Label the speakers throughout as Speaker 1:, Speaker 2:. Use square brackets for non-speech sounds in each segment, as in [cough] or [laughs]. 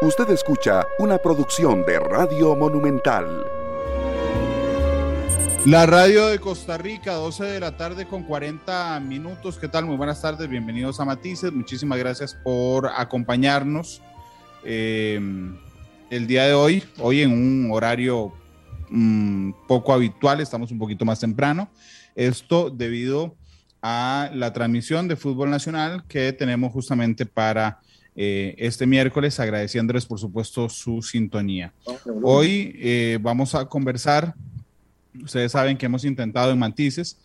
Speaker 1: Usted escucha una producción de Radio Monumental.
Speaker 2: La radio de Costa Rica, 12 de la tarde con 40 minutos. ¿Qué tal? Muy buenas tardes, bienvenidos a Matices. Muchísimas gracias por acompañarnos eh, el día de hoy, hoy en un horario mm, poco habitual, estamos un poquito más temprano. Esto debido a la transmisión de fútbol nacional que tenemos justamente para eh, este miércoles, agradeciéndoles por supuesto su sintonía. Hoy eh, vamos a conversar, ustedes saben que hemos intentado en Mantices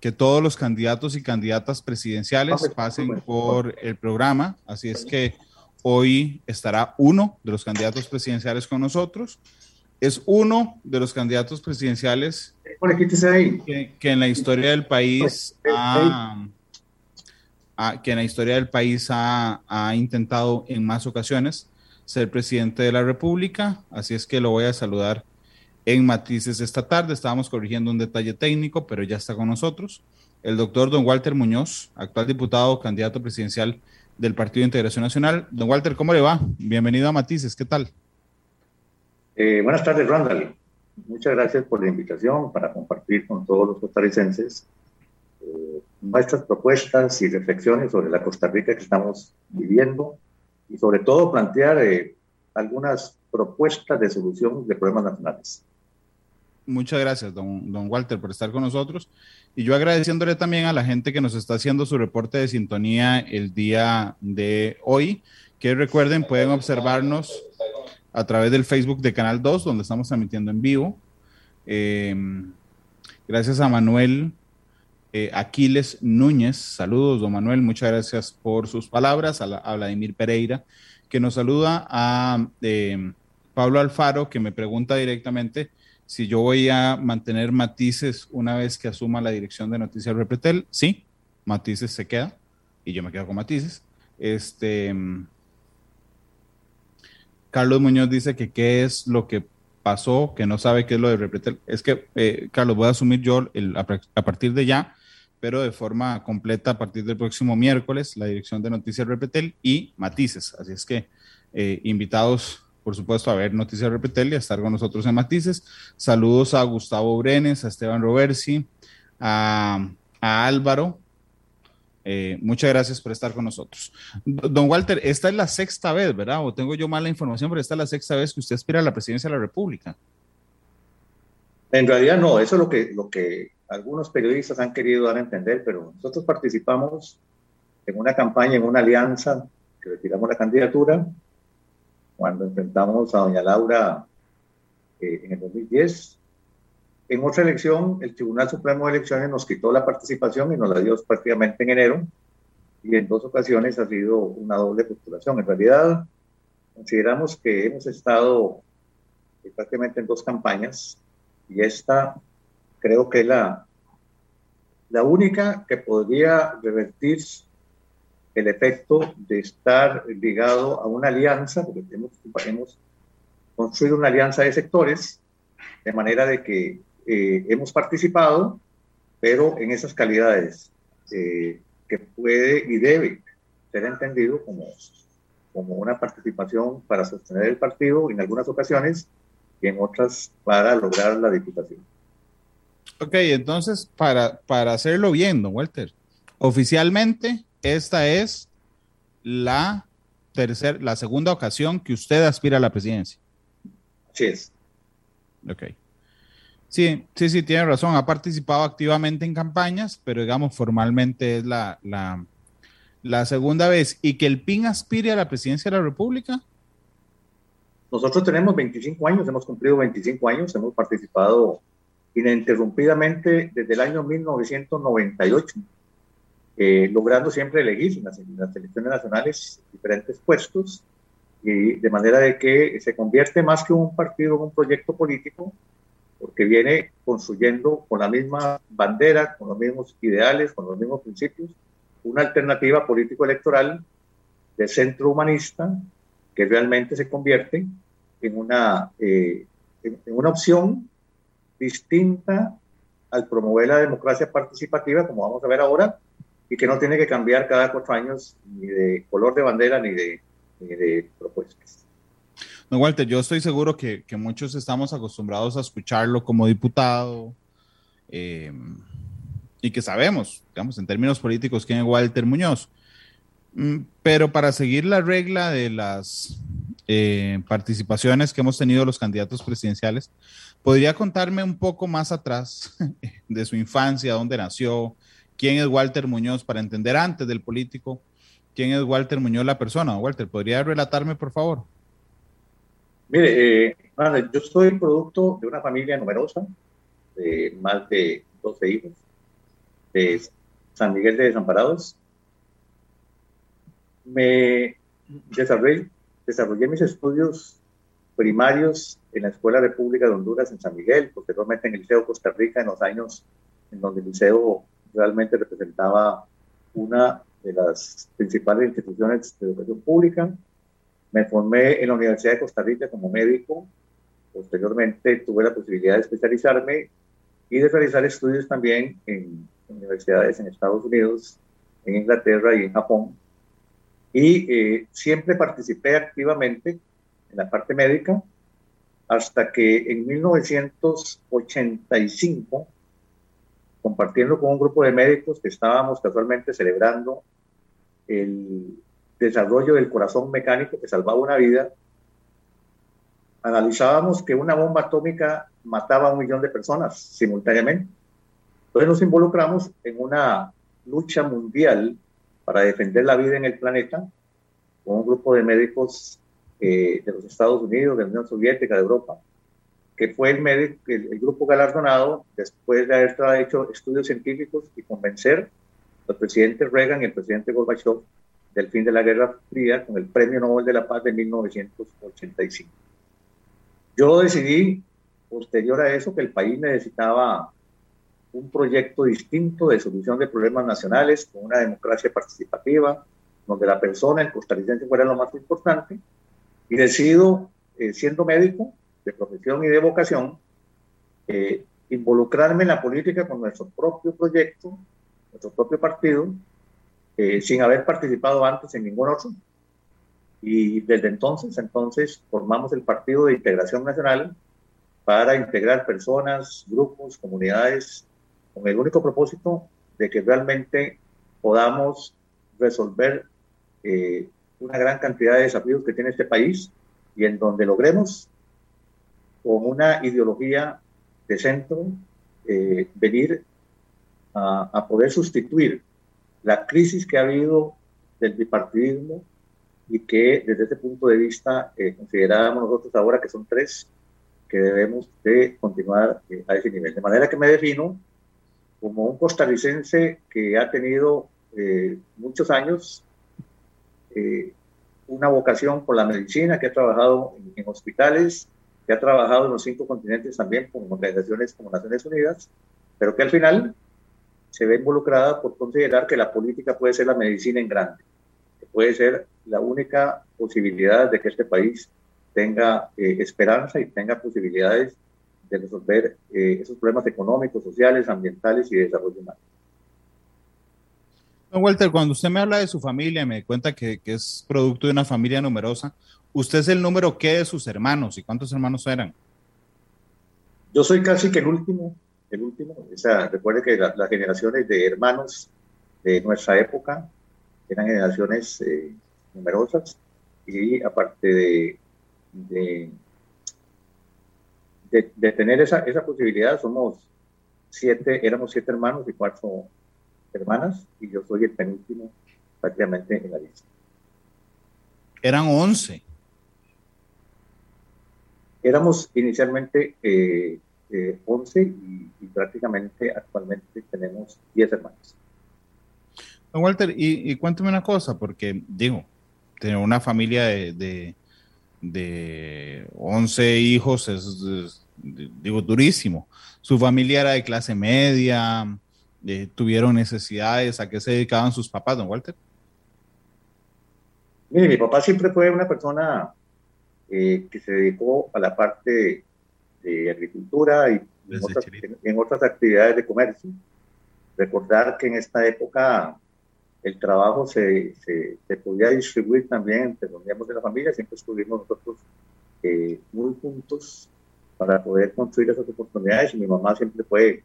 Speaker 2: que todos los candidatos y candidatas presidenciales pasen por el programa, así es que hoy estará uno de los candidatos presidenciales con nosotros. Es uno de los candidatos presidenciales que, que en la historia del país ha que en la historia del país ha, intentado en más ocasiones ser presidente de la República, así es que lo voy a saludar en matices esta tarde. Estábamos corrigiendo un detalle técnico, pero ya está con nosotros. El doctor don Walter Muñoz, actual diputado, candidato presidencial del Partido de Integración Nacional. Don Walter, ¿cómo le va? Bienvenido a Matices, ¿qué tal?
Speaker 3: Eh, buenas tardes, Randall. Muchas gracias por la invitación para compartir con todos los costarricenses nuestras propuestas y reflexiones sobre la Costa Rica que estamos viviendo y sobre todo plantear eh, algunas propuestas de solución de problemas nacionales.
Speaker 2: Muchas gracias, don, don Walter, por estar con nosotros. Y yo agradeciéndole también a la gente que nos está haciendo su reporte de sintonía el día de hoy, que recuerden, pueden observarnos a través del Facebook de Canal 2, donde estamos transmitiendo en vivo. Eh, gracias a Manuel eh, Aquiles Núñez. Saludos, don Manuel, muchas gracias por sus palabras. A, Vladimir Pereira, que nos saluda. A eh, Pablo Alfaro, que me pregunta directamente si yo voy a mantener matices una vez que asuma la dirección de Noticias Repretel. Sí, matices se queda y yo me quedo con matices. Este. Carlos Muñoz dice que qué es lo que pasó, que no sabe qué es lo de Repretel. Es que, eh, Carlos, voy a asumir yo a, partir de ya pero de forma completa a partir del próximo miércoles, la dirección de Noticias Repetel y Matices. Así es que eh, invitados, por supuesto, a ver Noticias Repetel y a estar con nosotros en Matices. Saludos a Gustavo Brenes, a Esteban Roversi, a, Álvaro. Eh, muchas gracias por estar con nosotros. Don Walter, esta es la sexta vez, ¿verdad? O tengo yo mala información, pero esta es la sexta vez que usted aspira a la presidencia de la República.
Speaker 3: En realidad no, eso es lo que, lo que algunos periodistas han querido dar a entender, pero nosotros participamos en una campaña, en una alianza, que retiramos la candidatura, cuando enfrentamos a doña Laura eh, en el 2010. En otra elección, el Tribunal Supremo de Elecciones nos quitó la participación y nos la dio prácticamente en enero, y en dos ocasiones ha sido una doble postulación. En realidad, consideramos que hemos estado eh, prácticamente en dos campañas, y esta creo que la, la única que podría revertir el efecto de estar ligado a una alianza, porque hemos, hemos construido una alianza de sectores, de manera de que eh, hemos participado, pero en esas calidades eh, que puede y debe ser entendido como, como una participación para sostener el partido en algunas ocasiones y en otras para lograr la diputación.
Speaker 2: Ok, entonces, para, para hacerlo bien, don Walter, oficialmente esta es la tercera, la segunda ocasión que usted aspira a la presidencia.
Speaker 3: Sí es.
Speaker 2: Ok. Sí, sí, sí, tiene razón. Ha participado activamente en campañas, pero digamos, formalmente es la, la, la segunda vez. ¿Y que el PIN aspire a la presidencia de la República?
Speaker 3: Nosotros tenemos 25 años, hemos cumplido 25 años, hemos participado ininterrumpidamente desde el año 1998, eh, logrando siempre elegir en las, elecciones nacionales diferentes puestos, y de manera de que se convierte más que un partido en un proyecto político, porque viene construyendo con la misma bandera, con los mismos ideales, con los mismos principios, una alternativa político-electoral de centro humanista que realmente se convierte en una, eh, en una opción distinta al promover la democracia participativa, como vamos a ver ahora, y que no tiene que cambiar cada cuatro años ni de color de bandera ni de, de propuestas.
Speaker 2: No, Walter, yo estoy seguro que, muchos estamos acostumbrados a escucharlo como diputado eh, y que sabemos, digamos, en términos políticos, quién es Walter Muñoz. Mm, pero para seguir la regla de las eh, participaciones que hemos tenido los candidatos presidenciales, ¿podría contarme un poco más atrás [laughs] de su infancia, dónde nació, quién es Walter Muñoz, para entender antes del político, quién es Walter Muñoz la persona? Walter, ¿podría relatarme, por favor?
Speaker 3: Mire, eh, yo soy producto de una familia numerosa, de más de 12 hijos, de San Miguel de Desamparados. Me desarrollé, desarrollé mis estudios primarios en la Escuela República de Honduras en San Miguel, posteriormente en el Liceo Costa Rica en los años en donde el liceo realmente representaba una de las principales instituciones de educación pública me formé en la Universidad de Costa Rica como médico. Posteriormente tuve la posibilidad de especializarme y de realizar estudios también en universidades en Estados Unidos, en Inglaterra y en Japón. Y eh, siempre participé activamente en la parte médica hasta que en 1985, compartiendo con un grupo de médicos que estábamos casualmente celebrando el desarrollo del corazón mecánico que salvaba una vida, analizábamos que una bomba atómica mataba a un millón de personas simultáneamente. Entonces nos involucramos en una lucha mundial para defender la vida en el planeta con un grupo de médicos eh, de los Estados Unidos, de la Unión Soviética, de Europa, que fue el, médico, el, grupo galardonado después de haber hecho estudios científicos y convencer al presidente Reagan y al presidente Gorbachev del fin de la Guerra Fría con el Premio Nobel de la Paz de 1985. Yo decidí, posterior a eso, que el país necesitaba un proyecto distinto de solución de problemas nacionales con una democracia participativa, donde la persona, el costarricense, fuera lo más importante, y decido, eh, siendo médico de profesión y de vocación, eh, involucrarme en la política con nuestro propio proyecto, nuestro propio partido, eh, sin haber participado antes en ningún otro. Y desde entonces, entonces, formamos el Partido de Integración Nacional para integrar personas, grupos, comunidades, con el único propósito de que realmente podamos resolver eh, una gran cantidad de desafíos que tiene este país y en donde logremos con una ideología de centro eh, venir a, a, poder sustituir la crisis que ha habido del bipartidismo y que desde ese punto de vista eh, considerábamos nosotros ahora que son tres que debemos de continuar eh, a ese nivel. De manera que me defino como un costarricense que ha tenido eh, muchos años una vocación por la medicina, que ha trabajado en, en, hospitales, que ha trabajado en los cinco continentes también con organizaciones como Naciones Unidas, pero que al final se ve involucrada por considerar que la política puede ser la medicina en grande, que puede ser la única posibilidad de que este país tenga eh, esperanza y tenga posibilidades de resolver eh, esos problemas económicos, sociales, ambientales y de desarrollo humano.
Speaker 2: Walter, cuando usted me habla de su familia, me cuenta que, es producto de una familia numerosa, ¿usted es el número qué de sus hermanos y cuántos hermanos eran?
Speaker 3: Yo soy casi que el último el último. Esa, recuerde que las generaciones de hermanos de nuestra época eran generaciones eh, numerosas y aparte de, tener esa, esa posibilidad, somos siete, éramos siete hermanos y cuatro hermanas y yo soy el penúltimo prácticamente en la lista.
Speaker 2: Eran once.
Speaker 3: Éramos inicialmente eh, 11 y, prácticamente actualmente tenemos 10 hermanos.
Speaker 2: Walter, y, cuéntame una cosa, porque digo, tener una familia de, de, 11 hijos es, digo, durísimo. Su familia era de clase media, eh, tuvieron necesidades, ¿a qué se dedicaban sus papás, don Walter?
Speaker 3: Mire, mi papá siempre fue una persona eh, que se dedicó a la parte de agricultura y en otras, actividades de comercio. Recordar que en esta época el trabajo se, se, podía distribuir también entre los miembros de la familia, siempre estuvimos nosotros eh, muy juntos para poder construir esas oportunidades. Y mi mamá siempre fue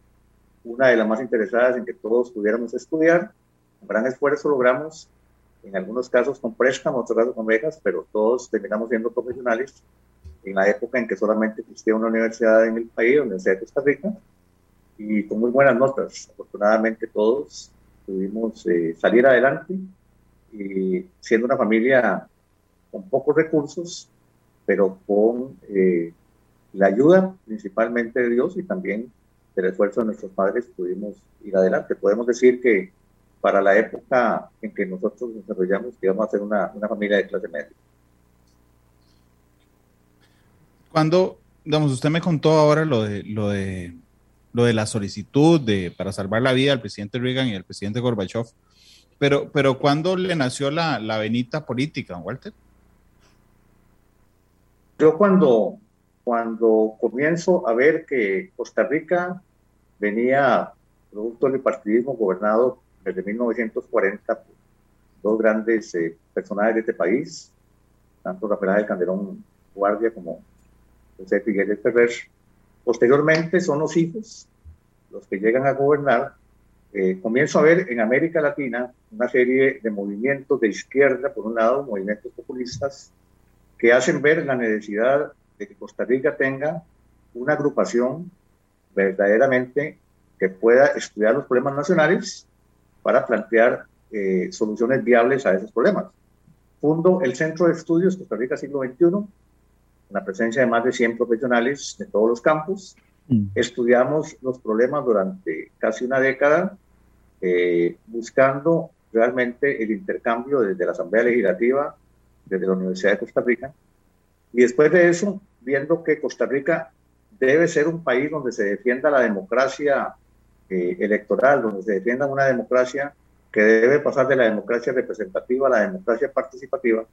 Speaker 3: una de las más interesadas en que todos pudiéramos estudiar. Con gran esfuerzo logramos, en algunos casos con préstamos, otros casos con becas, pero todos terminamos siendo profesionales en la época en que solamente existía una universidad en el país, la Universidad de Costa Rica, y con muy buenas notas. Afortunadamente todos pudimos eh, salir adelante y siendo una familia con pocos recursos, pero con eh, la ayuda principalmente de Dios y también del esfuerzo de nuestros padres pudimos ir adelante. Podemos decir que para la época en que nosotros nos desarrollamos, íbamos a ser una, una familia de clase media.
Speaker 2: Cuando, digamos, usted me contó ahora lo de, lo de, lo de la solicitud de, para salvar la vida al presidente Reagan y al presidente Gorbachev, pero, pero ¿cuándo le nació la, la venita política, Walter?
Speaker 3: Yo cuando, cuando comienzo a ver que Costa Rica venía producto del partidismo gobernado desde 1940 por dos grandes eh, personajes de este país, tanto Rafael de Calderón Guardia como José Figueres Ferrer. Posteriormente son los hijos los que llegan a gobernar. Eh, comienzo a ver en América Latina una serie de movimientos de izquierda, por un lado, movimientos populistas, que hacen ver la necesidad de que Costa Rica tenga una agrupación verdaderamente que pueda estudiar los problemas nacionales para plantear eh, soluciones viables a esos problemas. Fundo el Centro de Estudios Costa Rica Siglo XXI, con la presencia de más de 100 profesionales de todos los campos. Mm. Estudiamos los problemas durante casi una década, eh, buscando realmente el intercambio desde la Asamblea Legislativa desde la Universidad de Costa Rica. Y después de eso, viendo que Costa Rica debe ser un país donde se defienda la democracia eh, electoral, donde se defienda una democracia que debe pasar de la democracia representativa a la democracia participativa,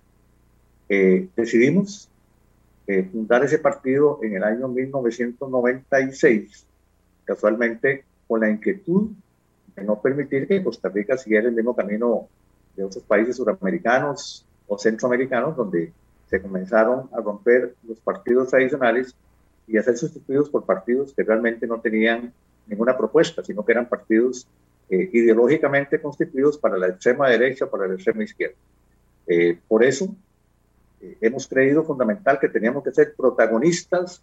Speaker 3: eh, decidimos eh, fundar ese partido en el año 1996, casualmente con la inquietud de no permitir que Costa Rica siguiera el mismo camino de otros países suramericanos, o centroamericanos, donde se comenzaron a romper los partidos tradicionales y a ser sustituidos por partidos que realmente no tenían ninguna propuesta, sino que eran partidos eh, ideológicamente constituidos para la extrema derecha para la extrema izquierda. Eh, por eso eh, hemos creído fundamental que teníamos que ser protagonistas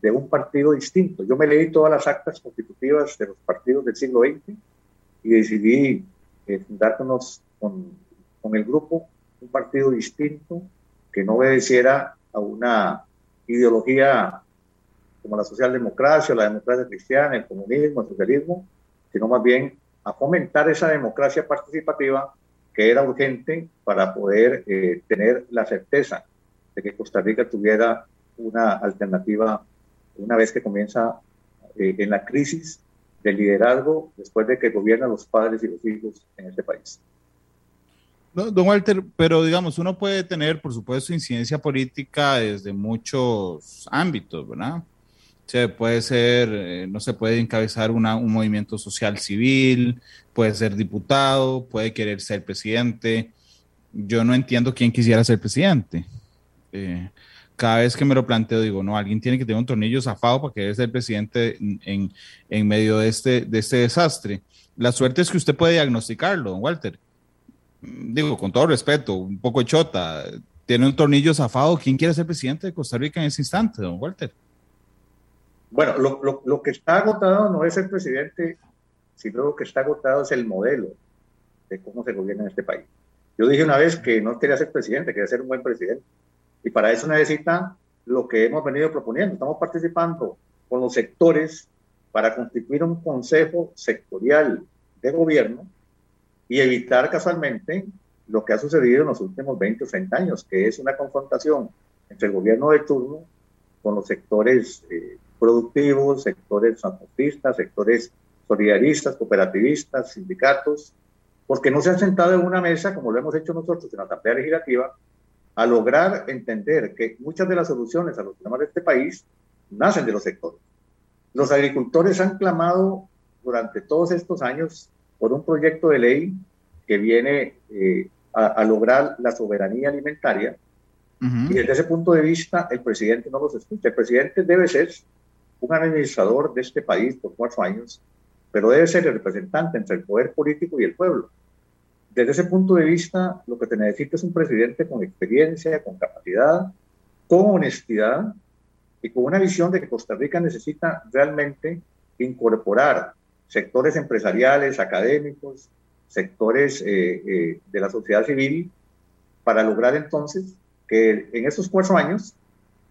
Speaker 3: de un partido distinto. Yo me leí todas las actas constitutivas de los partidos del siglo XX y decidí fundarnos con, con el grupo un partido distinto que no obedeciera a una ideología como la socialdemocracia, la democracia cristiana, el comunismo, el socialismo, sino más bien a fomentar esa democracia participativa que era urgente para poder eh, tener la certeza de que Costa Rica tuviera una alternativa una vez que comienza eh, en la crisis del liderazgo después de que gobiernan los padres y los hijos en este país.
Speaker 2: Don Walter, pero digamos, uno puede tener, por supuesto, incidencia política desde muchos ámbitos, ¿verdad? Se puede ser, eh, no se puede encabezar un movimiento social civil, puede ser diputado, puede querer ser presidente. Yo no entiendo quién quisiera ser presidente. Eh, cada vez que me lo planteo, digo, no, alguien tiene que tener un tornillo zafado para querer ser presidente en, en medio de este, de este desastre. La suerte es que usted puede diagnosticarlo, don Walter digo, con todo respeto, un poco chota, tiene un tornillo zafado. ¿Quién quiere ser presidente de Costa Rica en ese instante, don Walter?
Speaker 3: Bueno, lo, lo, que está agotado no es el presidente, sino lo que está agotado es el modelo de cómo se gobierna en este país. Yo dije una vez que no quería ser presidente, quería ser un buen presidente. Y para eso necesita lo que hemos venido proponiendo. Estamos participando con los sectores para constituir un consejo sectorial de gobierno y evitar casualmente lo que ha sucedido en los últimos 20 o 30 años, que es una confrontación entre el gobierno de turno con los sectores eh, productivos, sectores transportistas, sectores solidaristas, cooperativistas, sindicatos, porque no se han sentado en una mesa, como lo hemos hecho nosotros en la Asamblea Legislativa, a lograr entender que muchas de las soluciones a los problemas de este país nacen de los sectores. Los agricultores han clamado durante todos estos años por un proyecto de ley que viene eh, a, lograr la soberanía alimentaria Y desde ese punto de vista, el presidente no los escucha. El presidente debe ser un administrador de este país por cuatro años, pero debe ser el representante entre el poder político y el pueblo. Desde ese punto de vista, lo que te necesita es un presidente con experiencia, con capacidad, con honestidad y con una visión de que Costa Rica necesita realmente incorporar sectores empresariales, académicos, sectores eh, eh, de la sociedad civil, para lograr entonces que en estos cuatro años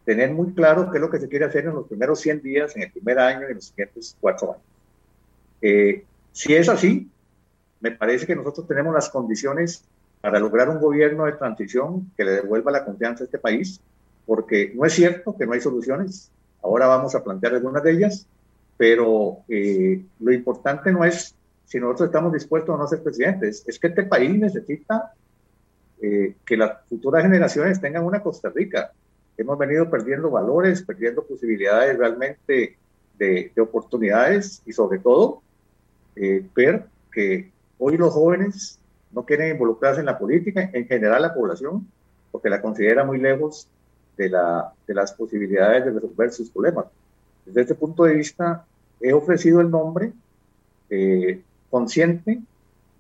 Speaker 3: tener muy claro qué es lo que se quiere hacer en los primeros 100 días, en el primer año y en los siguientes cuatro años. Eh, si es así, me parece que nosotros tenemos las condiciones para lograr un gobierno de transición que le devuelva la confianza a este país, porque no es cierto que no hay soluciones. Ahora vamos a plantear algunas de ellas, pero eh, lo importante no es si nosotros estamos dispuestos o no a ser presidentes, es que este país necesita eh, que las futuras generaciones tengan una Costa Rica. Hemos venido perdiendo valores, perdiendo posibilidades realmente de, oportunidades y sobre todo eh, ver que hoy los jóvenes no quieren involucrarse en la política, en general la población, porque la considera muy lejos de, la, de las posibilidades de resolver sus problemas. Desde este punto de vista, he ofrecido el nombre eh, consciente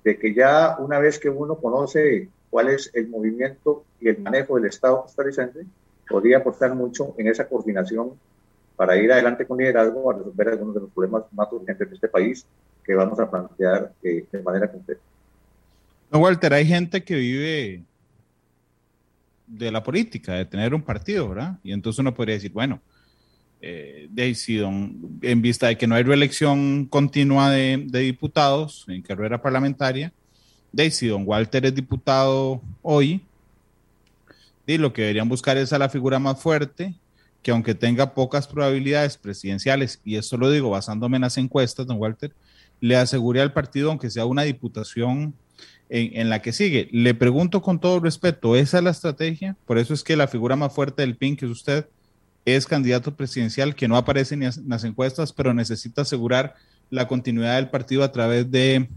Speaker 3: de que ya una vez que uno conoce cuál es el movimiento y el manejo del Estado costarricense, podría aportar mucho en esa coordinación para ir adelante con liderazgo a resolver algunos de los problemas más urgentes de este país que vamos a plantear eh, de manera concreta.
Speaker 2: No, Walter, hay gente que vive de la política, de tener un partido, ¿verdad? Y entonces uno podría decir, bueno, eh, en vista de que no hay reelección continua de, diputados en carrera parlamentaria, Daisy, don Walter es diputado hoy, y lo que deberían buscar es a la figura más fuerte, que aunque tenga pocas probabilidades presidenciales, y eso lo digo basándome en las encuestas, don Walter, le asegure al partido, aunque sea una diputación en, en, la que sigue. Le pregunto con todo respeto, ¿esa es la estrategia? Por eso es que la figura más fuerte del PIN, que es usted, es candidato presidencial que no aparece ni en las encuestas, pero necesita asegurar la continuidad del partido a través de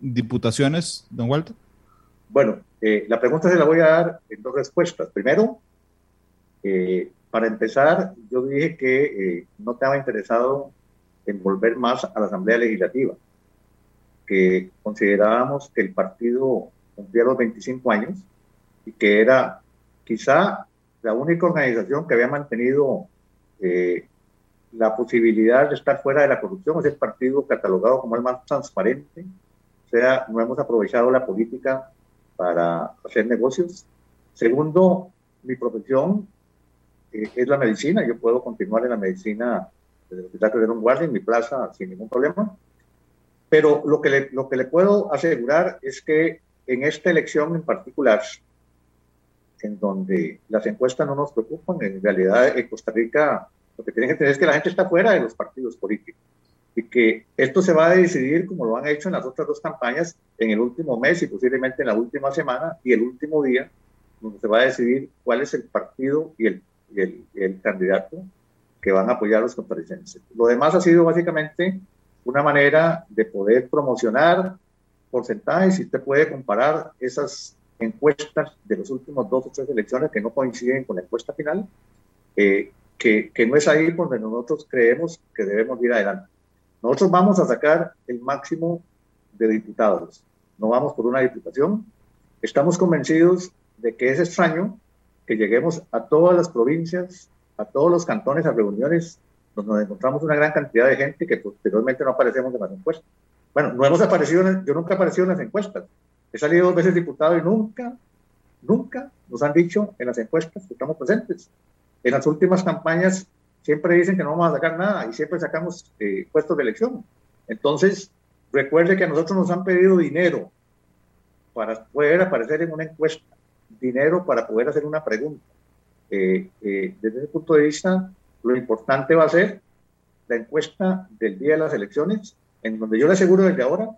Speaker 2: diputaciones, don Walter?
Speaker 3: Bueno, eh, la pregunta se la voy a dar en dos respuestas. Primero, eh, para empezar, yo dije que eh, no estaba interesado en volver más a la Asamblea Legislativa, que considerábamos que el partido cumplía los 25 años y que era quizá la única organización que había mantenido eh, la posibilidad de estar fuera de la corrupción es el partido catalogado como el más transparente. O sea, no hemos aprovechado la política para hacer negocios. Segundo, mi profesión eh, es la medicina. Yo puedo continuar en la medicina desde el Hospital de un Guardia en mi plaza sin ningún problema. Pero lo que, le, lo que le puedo asegurar es que en esta elección en particular, en donde las encuestas no nos preocupan. En realidad, en Costa Rica lo que tienen que tener es que la gente está fuera de los partidos políticos y que esto se va a decidir como lo han hecho en las otras dos campañas en el último mes y posiblemente en la última semana y el último día, donde se va a decidir cuál es el partido y el, el, el candidato que van a apoyar a los costarricenses. Lo demás ha sido básicamente una manera de poder promocionar porcentajes y usted puede comparar esas encuestas de los últimos dos o tres elecciones que no coinciden con la encuesta final, eh, que, que, no es ahí donde nosotros creemos que debemos ir adelante. Nosotros vamos a sacar el máximo de diputados, no vamos por una diputación. Estamos convencidos de que es extraño que lleguemos a todas las provincias, a todos los cantones, a reuniones donde nos encontramos una gran cantidad de gente que posteriormente no aparecemos en las encuestas. Bueno, no hemos aparecido, yo nunca he aparecido en las encuestas, He salido dos veces diputado y nunca, nunca nos han dicho en las encuestas que estamos presentes. En las últimas campañas siempre dicen que no vamos a sacar nada y siempre sacamos eh, puestos de elección. Entonces, recuerde que a nosotros nos han pedido dinero para poder aparecer en una encuesta, dinero para poder hacer una pregunta. Eh, eh, desde ese punto de vista, lo importante va a ser la encuesta del día de las elecciones, en donde yo le aseguro desde ahora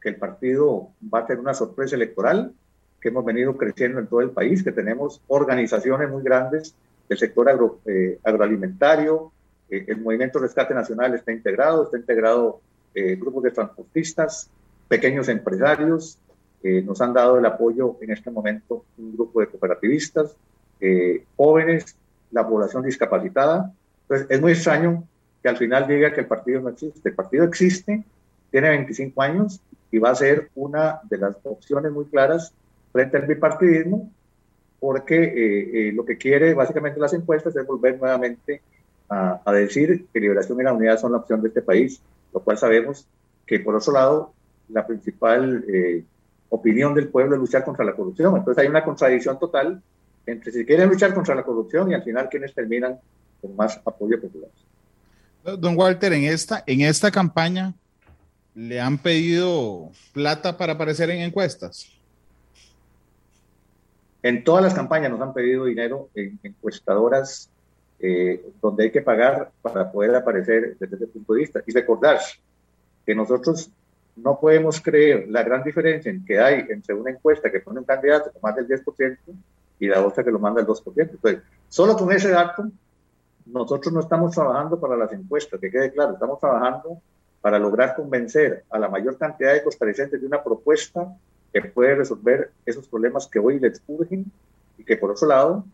Speaker 3: que el partido va a tener una sorpresa electoral, que hemos venido creciendo en todo el país, que tenemos organizaciones muy grandes del sector eh, agroalimentario, eh, el Movimiento Rescate Nacional está integrado, está integrado eh, grupos de transportistas, pequeños empresarios, nos han dado el apoyo en este momento un grupo de cooperativistas, jóvenes, la población discapacitada. Entonces, es muy extraño que al final diga que el partido no existe. El partido existe, tiene 25 años y va a ser una de las opciones muy claras frente al bipartidismo, porque eh, eh, lo que quiere básicamente las encuestas es volver nuevamente a, a, decir que liberación y la unidad son la opción de este país, lo cual sabemos que por otro lado la principal eh, opinión del pueblo es luchar contra la corrupción. Entonces hay una contradicción total entre si quieren luchar contra la corrupción y al final quienes terminan con más apoyo popular.
Speaker 2: Don Walter, en esta, en esta campaña le han pedido plata para aparecer en encuestas.
Speaker 3: En todas las campañas nos han pedido dinero en encuestadoras eh, donde hay que pagar para poder aparecer desde ese punto de vista. Y recordar que nosotros no podemos creer la gran diferencia en que hay entre una encuesta que pone un candidato con más del 10% y la otra que lo manda el 2%. Entonces, solo con ese dato, nosotros no estamos trabajando para las encuestas, que quede claro, estamos trabajando para lograr convencer a la mayor cantidad de costarricenses de una propuesta que puede resolver esos problemas que hoy les urgen y que por otro lado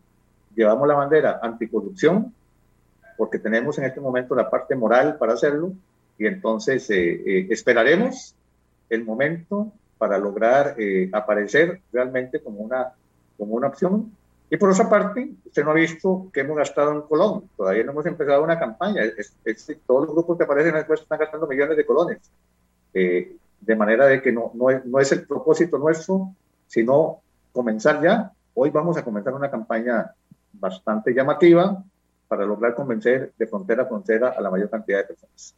Speaker 3: llevamos la bandera anticorrupción porque tenemos en este momento la parte moral para hacerlo y entonces eh, eh, esperaremos el momento para lograr eh, aparecer realmente como una, como una opción. Y por otra parte, usted no ha visto que hemos gastado en Colón. Todavía no hemos empezado una campaña. Es, todos los grupos que aparecen en la encuesta están gastando millones de colones. De manera de que no, no, es, no es el propósito nuestro, sino comenzar ya. Hoy vamos a comenzar una campaña bastante llamativa para lograr convencer de frontera a frontera a la mayor cantidad de personas.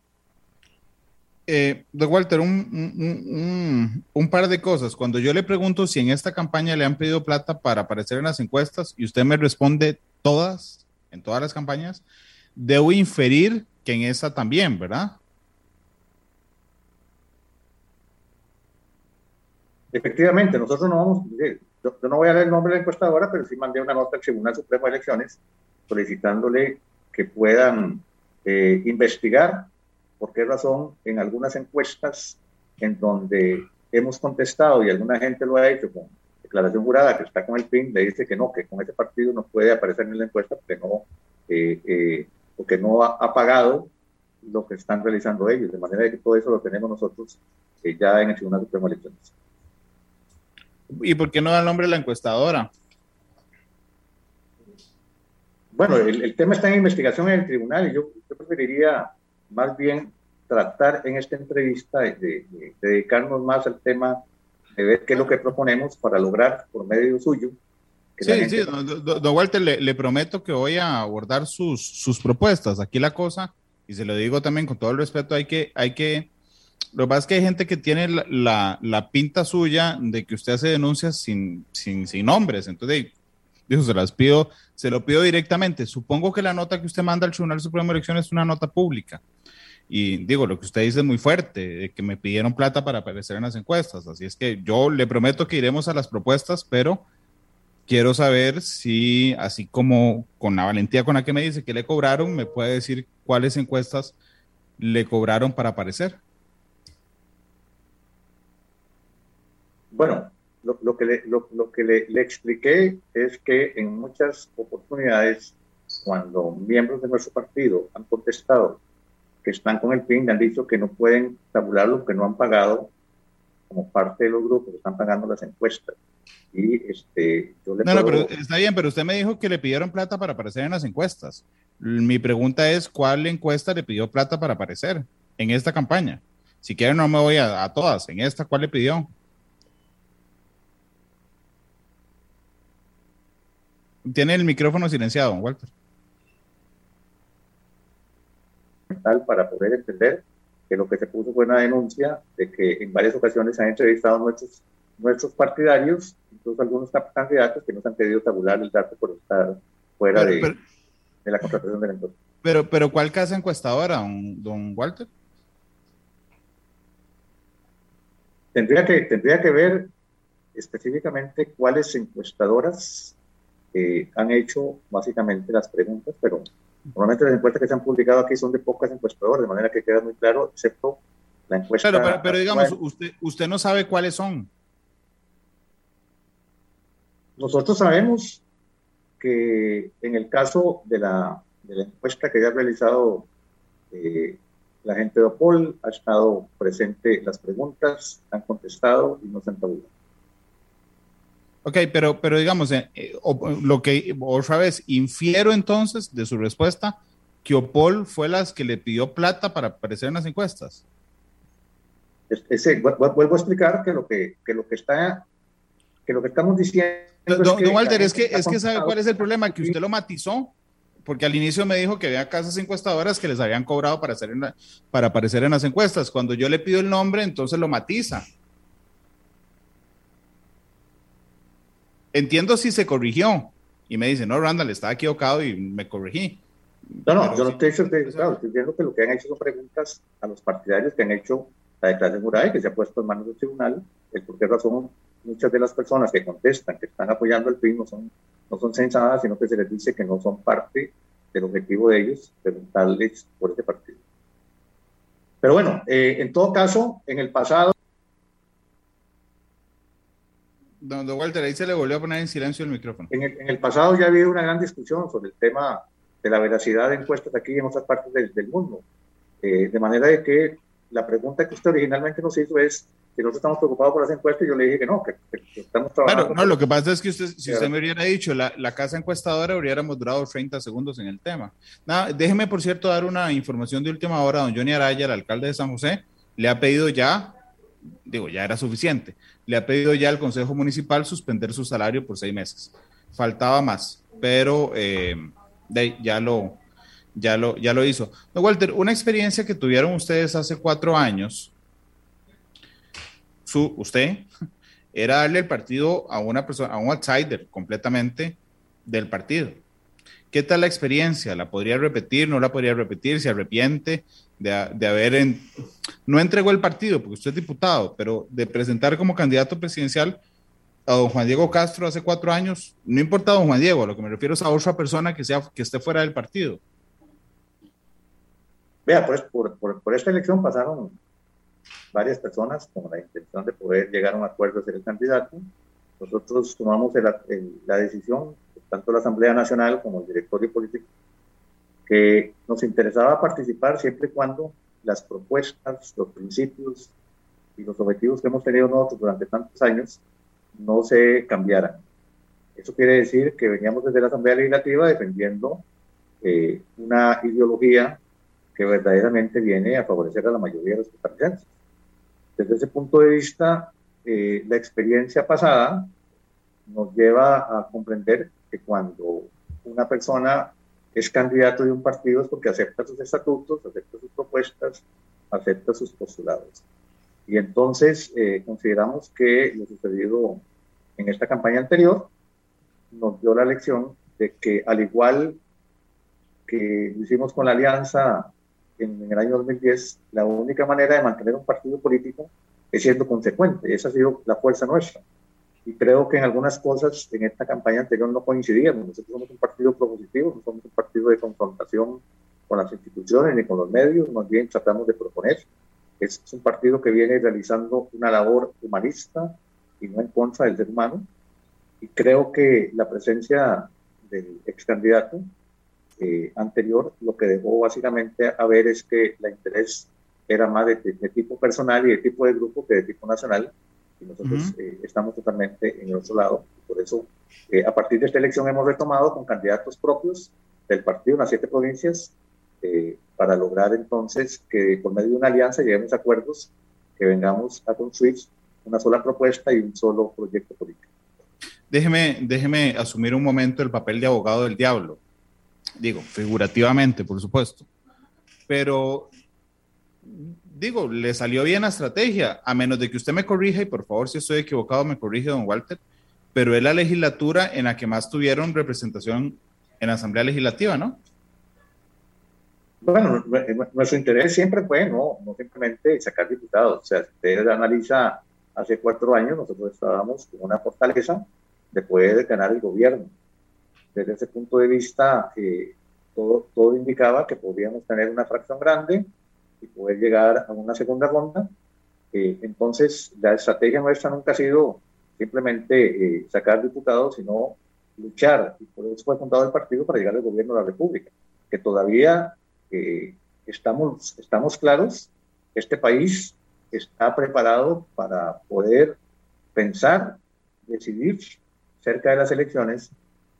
Speaker 2: Eh, Walter, un, un, par de cosas. Cuando yo le pregunto si en esta campaña le han pedido plata para aparecer en las encuestas y usted me responde todas, en todas las campañas, debo inferir que en esta también, ¿verdad?
Speaker 3: Efectivamente, nosotros no vamos, yo, no voy a dar el nombre de la encuestadora, pero sí mandé una nota al Tribunal Supremo de Elecciones solicitándole que puedan eh, investigar por qué razón en algunas encuestas en donde hemos contestado y alguna gente lo ha hecho con declaración jurada que está con el PIN, le dice que no, que con ese partido no puede aparecer en la encuesta porque no, eh, eh, porque no ha, pagado lo que están realizando ellos, de manera que todo eso lo tenemos nosotros eh, ya en el Tribunal Supremo de Elecciones.
Speaker 2: ¿Y por qué no da el nombre de la encuestadora?
Speaker 3: Bueno, el, tema está en investigación en el tribunal y yo, yo preferiría más bien tratar en esta entrevista de, dedicarnos más al tema de ver qué es lo que proponemos para lograr por medio suyo.
Speaker 2: sí, sí, don, Walter, le, prometo que voy a abordar sus, sus propuestas. Aquí la cosa, y se lo digo también con todo el respeto, hay que, hay que, lo que pasa es que hay gente que tiene la, la, pinta suya de que usted hace denuncias sin, sin, sin nombres. Entonces, dijo, se las pido, se lo pido directamente. Supongo que la nota que usted manda al Tribunal Supremo de Elecciones es una nota pública. Y digo, lo que usted dice es muy fuerte, que me pidieron plata para aparecer en las encuestas. Así es que yo le prometo que iremos a las propuestas, pero quiero saber si, así como con la valentía con la que me dice que le cobraron, me puede decir cuáles encuestas le cobraron para aparecer.
Speaker 3: Bueno, lo, que, le, lo, que le, expliqué es que en muchas oportunidades, cuando miembros de nuestro partido han contestado que están con el PIN, han dicho que no pueden tabular lo que no han pagado como parte de los grupos que están pagando las encuestas. Y este,
Speaker 2: yo le no, no, pero está bien, pero usted me dijo que le pidieron plata para aparecer en las encuestas. Mi pregunta es, ¿cuál encuesta le pidió plata para aparecer en esta campaña? Si quieren, no me voy a, a todas. En esta, ¿cuál le pidió? Tiene el micrófono silenciado, Walter.
Speaker 3: Para poder entender que lo que se puso fue una denuncia de que en varias ocasiones se han entrevistado nuestros, nuestros partidarios, incluso algunos candidatos que nos han pedido tabular el dato por estar fuera de, la contratación del encuesta.
Speaker 2: Pero, pero ¿cuál casa encuestadora, don, don Walter?
Speaker 3: Tendría que, tendría que ver específicamente cuáles encuestadoras han hecho básicamente las preguntas, pero normalmente las encuestas que se han publicado aquí son de pocas encuestadoras, de manera que queda muy claro, excepto la encuesta.
Speaker 2: Pero, pero, digamos, usted, usted no sabe cuáles son.
Speaker 3: Nosotros sabemos que en el caso de la, de la encuesta que ya ha realizado eh, la gente de OPOL, ha estado presente las preguntas, han contestado y no se han tabulado.
Speaker 2: Ok, pero, pero digamos, eh, eh, lo que otra vez infiero entonces de su respuesta, que Opol fue las que le pidió plata para aparecer en las encuestas.
Speaker 3: Ese, vuelvo a explicar que lo que, que lo que está, que lo que estamos diciendo.
Speaker 2: Don, Walter, es que, es que sabe cuál es el problema, que usted lo matizó, porque al inicio me dijo que había casas encuestadoras que les habían cobrado para, hacer para aparecer en las encuestas. Cuando yo le pido el nombre, entonces lo matiza. Entiendo si se corrigió. Y me dice, no, Randall, estaba equivocado y me corregí.
Speaker 3: No, no, yo no estoy diciendo, estoy diciendo que lo que han hecho son preguntas a los partidarios que han hecho la declaración jurada y que se ha puesto en manos del tribunal, el por qué razón muchas de las personas que contestan que están apoyando el PIB no son, no son censadas, sino que se les dice que no son parte del objetivo de ellos preguntarles por este partido. Pero bueno, eh, en todo caso, en el pasado
Speaker 2: Don, Walter, ahí se le volvió a poner en silencio el micrófono.
Speaker 3: En el, pasado ya ha habido una gran discusión sobre el tema de la veracidad de encuestas aquí en otras partes del, mundo. Eh, de manera de que la pregunta que usted originalmente nos hizo es si nosotros estamos preocupados por las encuestas, yo le dije que no, que, estamos trabajando.
Speaker 2: Claro, no, lo que pasa es que usted, si usted me hubiera dicho la, la casa encuestadora, hubiéramos durado 30 segundos en el tema. Nada, déjeme, por cierto, dar una información de última hora. Don Johnny Araya, el alcalde de San José, le ha pedido ya, digo, ya era suficiente, le ha pedido ya al Consejo Municipal suspender su salario por seis meses. Faltaba más, pero eh, ya, lo, ya, lo, ya lo hizo. Walter, una experiencia que tuvieron ustedes hace cuatro años, su, usted, [laughs] era darle el partido a una persona, a un outsider completamente del partido. ¿Qué tal la experiencia? ¿La podría repetir? ¿No la podría repetir? ¿Se arrepiente? De, haber, en, no entregó el partido, porque usted es diputado, pero de presentar como candidato presidencial a don Juan Diego Castro hace cuatro años, no importa don Juan Diego, lo que me refiero es a otra persona que, sea, que esté fuera del partido.
Speaker 3: Vea, pues por, por, esta elección pasaron varias personas con la intención de poder llegar a un acuerdo de ser el candidato. Nosotros tomamos la decisión, tanto la Asamblea Nacional como el directorio político que nos interesaba participar siempre y cuando las propuestas, los principios y los objetivos que hemos tenido nosotros durante tantos años no se cambiaran. Eso quiere decir que veníamos desde la Asamblea Legislativa defendiendo eh, una ideología que verdaderamente viene a favorecer a la mayoría de los costarricenses. Desde ese punto de vista, eh, la experiencia pasada nos lleva a comprender que cuando una persona es candidato de un partido es porque acepta sus estatutos, acepta sus propuestas, acepta sus postulados. Y entonces eh, consideramos que lo sucedido en esta campaña anterior nos dio la lección de que al igual que hicimos con la alianza en, en el año 2010, la única manera de mantener un partido político es siendo consecuente. Esa ha sido la fuerza nuestra y creo que en algunas cosas en esta campaña anterior no coincidíamos. Nosotros somos un partido propositivo, no somos un partido de confrontación con las instituciones ni con los medios, más bien tratamos de proponer. Es, un partido que viene realizando una labor humanista y no en contra del ser humano. Y creo que la presencia del ex candidato eh, anterior lo que dejó básicamente a ver es que la interés era más de, de tipo personal y de tipo de grupo que de tipo nacional y nosotros eh, estamos totalmente en el otro lado. Por eso, eh, a partir de esta elección hemos retomado con candidatos propios del partido en las siete provincias eh, para lograr entonces que por medio de una alianza lleguemos a acuerdos que vengamos a construir una sola propuesta y un solo proyecto político.
Speaker 2: Déjeme, déjeme asumir un momento el papel de abogado del diablo. Digo, figurativamente, por supuesto. Pero digo, le salió bien la estrategia, a menos de que usted me corrija, y por favor, si estoy equivocado, me corrige, don Walter, pero es la legislatura en la que más tuvieron representación en la Asamblea Legislativa, ¿no?
Speaker 3: Bueno, nuestro interés siempre fue no, no simplemente sacar diputados. O sea, usted analiza hace cuatro años, nosotros estábamos con una fortaleza de poder ganar el gobierno. Desde ese punto de vista, eh, todo, todo indicaba que podríamos tener una fracción grande, y poder llegar a una segunda ronda. Eh, entonces, la estrategia nuestra nunca ha sido simplemente eh, sacar diputados, sino luchar, y por eso fue fundado el partido para llegar al gobierno de la República, que todavía eh, estamos, estamos claros este país está preparado para poder pensar, decidir cerca de las elecciones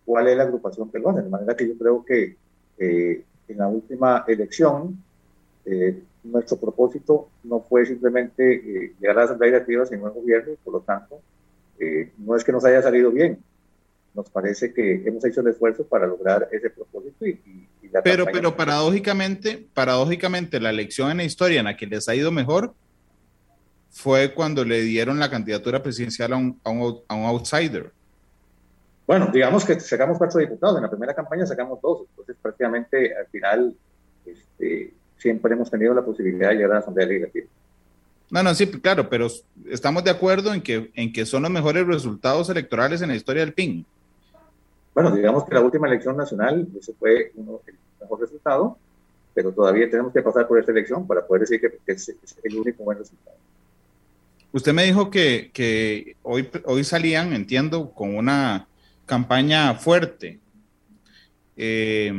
Speaker 3: cuál es la agrupación que lo hace. De manera que yo creo que eh, en la última elección eh, nuestro propósito no fue simplemente eh, llegar a la Asamblea Legislativa, sino al gobierno, por lo tanto, no es que nos haya salido bien, nos parece que hemos hecho el esfuerzo para lograr ese propósito y,
Speaker 2: pero pero paradójicamente paradójicamente la elección en la historia en la que les ha ido mejor fue cuando le dieron la candidatura presidencial a un, a un, a un outsider.
Speaker 3: Bueno, digamos que sacamos cuatro diputados, en la primera campaña sacamos dos, entonces prácticamente al final este, siempre hemos tenido la posibilidad de llegar a la Asamblea Legislativa.
Speaker 2: No, no, sí, claro, pero estamos de acuerdo en que, en que son los mejores resultados electorales en la historia del PIN.
Speaker 3: Bueno, digamos que la última elección nacional, ese fue uno, el mejor resultado, pero todavía tenemos que pasar por esta elección para poder decir que, es, el único buen resultado.
Speaker 2: Usted me dijo que, que hoy, hoy salían, entiendo, con una campaña fuerte. Eh,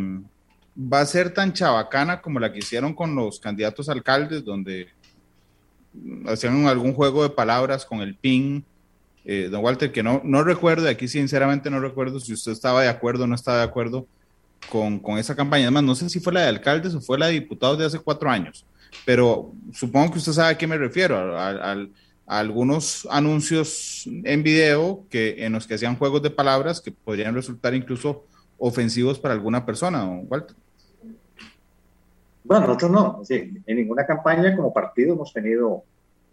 Speaker 2: va a ser tan chabacana como la que hicieron con los candidatos alcaldes, donde hacían algún juego de palabras con el PIN. Eh, don Walter, que no, no recuerdo, aquí sinceramente no recuerdo si usted estaba de acuerdo o no estaba de acuerdo con, con, esa campaña. Además, no sé si fue la de alcaldes o fue la de diputados de hace cuatro años, pero supongo que usted sabe a qué me refiero, al algunos anuncios en video que, en los que hacían juegos de palabras que podrían resultar incluso ofensivos para alguna persona, Walter.
Speaker 3: Bueno, nosotros no. en ninguna campaña como partido hemos tenido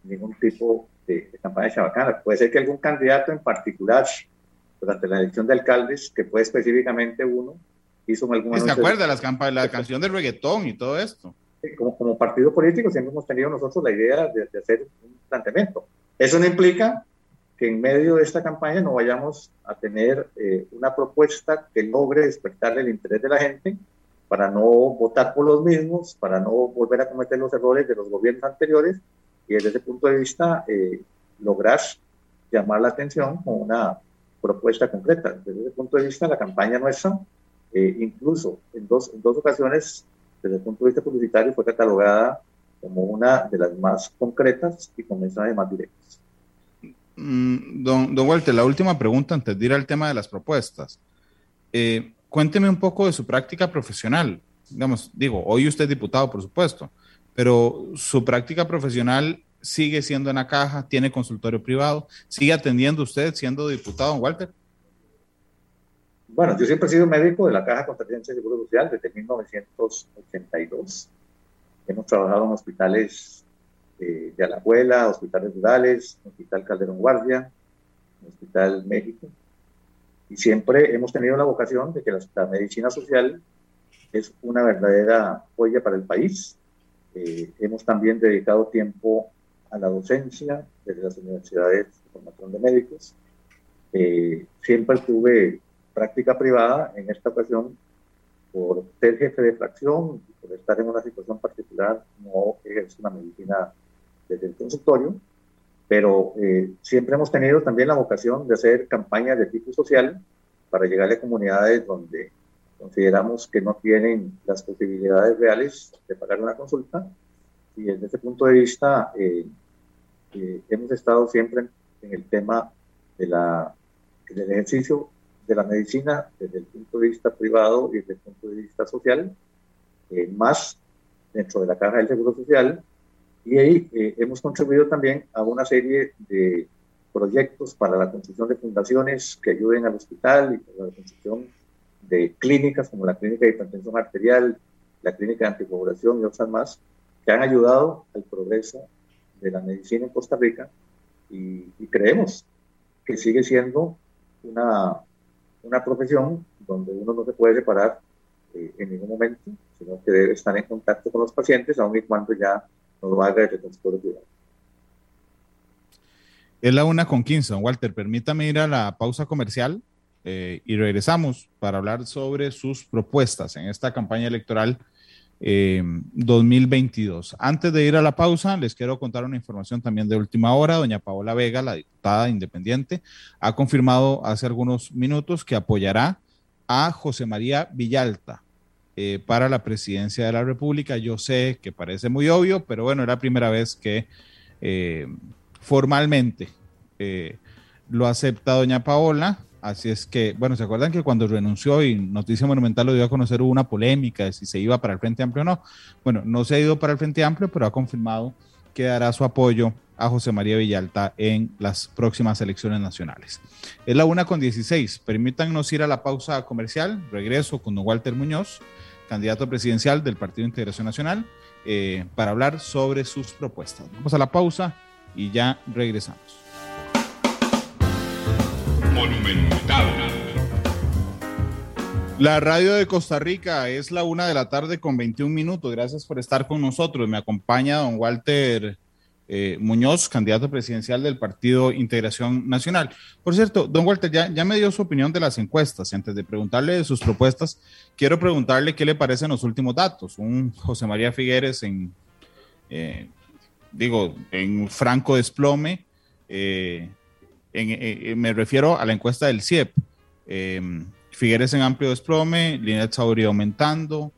Speaker 3: ningún tipo de, campaña chabacana. Puede ser que algún candidato en particular durante la elección de alcaldes, que fue específicamente uno, hizo algún...
Speaker 2: ¿Se acuerda las la canción del reggaetón y todo esto?
Speaker 3: como, como partido político siempre hemos tenido nosotros la idea de, hacer un planteamiento. Eso no implica que en medio de esta campaña no vayamos a tener eh, una propuesta que logre despertar el interés de la gente para no votar por los mismos, para no volver a cometer los errores de los gobiernos anteriores y desde ese punto de vista eh, lograr llamar la atención con una propuesta concreta. Desde ese punto de vista, la campaña nuestra, eh, incluso en dos, en dos ocasiones desde el punto de vista publicitario fue catalogada como una de las más concretas y con mensajes más directos.
Speaker 2: Mm, don, don Walter, la última pregunta antes de ir al tema de las propuestas. Eh, cuénteme un poco de su práctica profesional. Digamos, digo, hoy usted es diputado, por supuesto, pero su práctica profesional sigue siendo en la caja, tiene consultorio privado, sigue atendiendo usted siendo diputado, Walter.
Speaker 3: Bueno, yo siempre he sido médico de la Caja Costarricense de Seguro Social desde 1982. Hemos trabajado en hospitales eh, de Alajuela, hospitales rurales, Hospital Calderón Guardia, Hospital México. Y siempre hemos tenido la vocación de que la, medicina social es una verdadera joya para el país. Eh, hemos también dedicado tiempo a la docencia desde las universidades de formación de médicos. Eh, siempre tuve práctica privada, en esta ocasión, por ser jefe de fracción, por estar en una situación particular, no ejerce una medicina desde el consultorio, pero eh, siempre hemos tenido también la vocación de hacer campañas de tipo social para llegar a comunidades donde consideramos que no tienen las posibilidades reales de pagar una consulta y desde ese punto de vista eh, eh, hemos estado siempre en el tema de la, del ejercicio de la medicina desde el punto de vista privado y desde el punto de vista social, eh, más dentro de la caja del Seguro Social. Y ahí eh, hemos contribuido también a una serie de proyectos para la construcción de fundaciones que ayuden al hospital y para la construcción de clínicas como la clínica de hipertensión arterial, la clínica de anticoagulación y otras más, que han ayudado al progreso de la medicina en Costa Rica y, y creemos que sigue siendo una una profesión donde uno no se puede separar eh, en ningún momento, sino que debe estar en contacto con los pacientes, aun y cuando ya no lo haga desde el consultorio privado.
Speaker 2: Es la una con 15, don Walter. Permítame ir a la pausa comercial eh, y regresamos para hablar sobre sus propuestas en esta campaña electoral 2022. Eh, Antes de ir a la pausa, les quiero contar una información también de última hora. Doña Paola Vega, la diputada independiente, ha confirmado hace algunos minutos que apoyará a José María Villalta eh, para la presidencia de la República. Yo sé que parece muy obvio, pero bueno, era la primera vez que eh, formalmente lo acepta doña Paola. Así es que, bueno, ¿se acuerdan que cuando renunció y Noticia Monumental lo dio a conocer hubo una polémica de si se iba para el Frente Amplio o no? Bueno, no se ha ido para el Frente Amplio, pero ha confirmado que dará su apoyo a José María Villalta en las próximas elecciones nacionales. Es la una con 16. Permítanos ir a la pausa comercial. Regreso con Walter Muñoz, candidato presidencial del Partido Integración Nacional, eh, para hablar sobre sus propuestas. Vamos a la pausa y ya regresamos.
Speaker 1: Monumental.
Speaker 2: La radio de Costa Rica es la una de la tarde con 21 minutos. Gracias por estar con nosotros. Me acompaña don Walter eh, Muñoz, candidato presidencial del Partido Integración Nacional. Por cierto, don Walter, ya, ya me dio su opinión de las encuestas. Y antes de preguntarle de sus propuestas, quiero preguntarle qué le parecen los últimos datos. Un José María Figueres en, eh, digo, en franco desplome. Eh, me refiero a la encuesta del CIEP. Figueres en amplio desplome, Linet Sauri aumentando,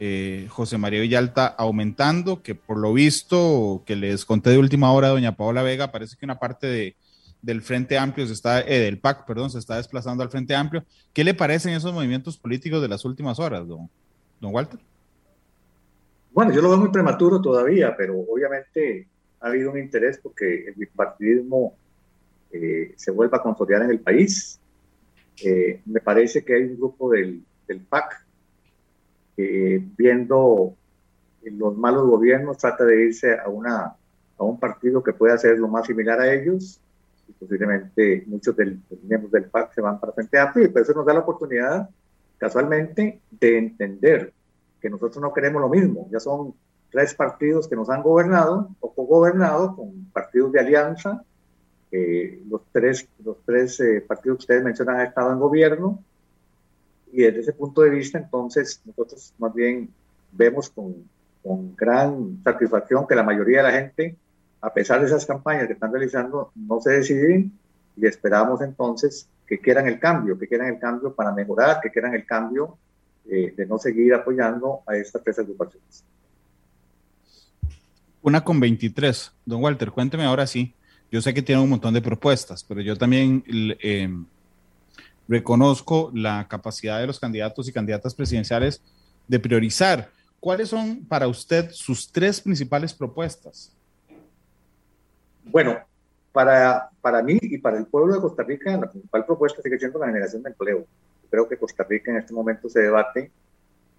Speaker 2: eh, José María Villalta aumentando, que por lo visto, que les conté de última hora, doña Paola Vega, parece que una parte de, del Frente Amplio se está, eh, del PAC, perdón, se está desplazando al Frente Amplio. ¿Qué le parecen esos movimientos políticos de las últimas horas, don, don Walter?
Speaker 3: Bueno, yo lo veo muy prematuro todavía, pero obviamente ha habido un interés porque el bipartidismo eh, se vuelva a consolidar en el país. Eh, me parece que hay un grupo del, del PAC que viendo los malos gobiernos trata de irse a, una, a un partido que pueda ser lo más similar a ellos y posiblemente muchos del, miembros del PAC se van para Frente Amplio y eso nos da la oportunidad casualmente de entender que nosotros no queremos lo mismo. Ya son tres partidos que nos han gobernado o co-gobernado con partidos de alianza eh, los tres, los tres eh, partidos que ustedes mencionan han estado en gobierno y desde ese punto de vista, entonces, nosotros más bien vemos con, con gran satisfacción que la mayoría de la gente, a pesar de esas campañas que están realizando, no se deciden y esperamos entonces que quieran el cambio, que quieran el cambio para mejorar, que quieran el cambio eh, de no seguir apoyando a estas tres agrupaciones.
Speaker 2: Una con 23. Don Walter, cuénteme ahora sí yo sé que tiene un montón de propuestas, pero yo también eh, reconozco la capacidad de los candidatos y candidatas presidenciales de priorizar. ¿Cuáles son para usted sus tres principales propuestas?
Speaker 3: Bueno, para, para mí y para el pueblo de Costa Rica, la principal propuesta sigue siendo la generación de empleo. Creo que Costa Rica en este momento se debate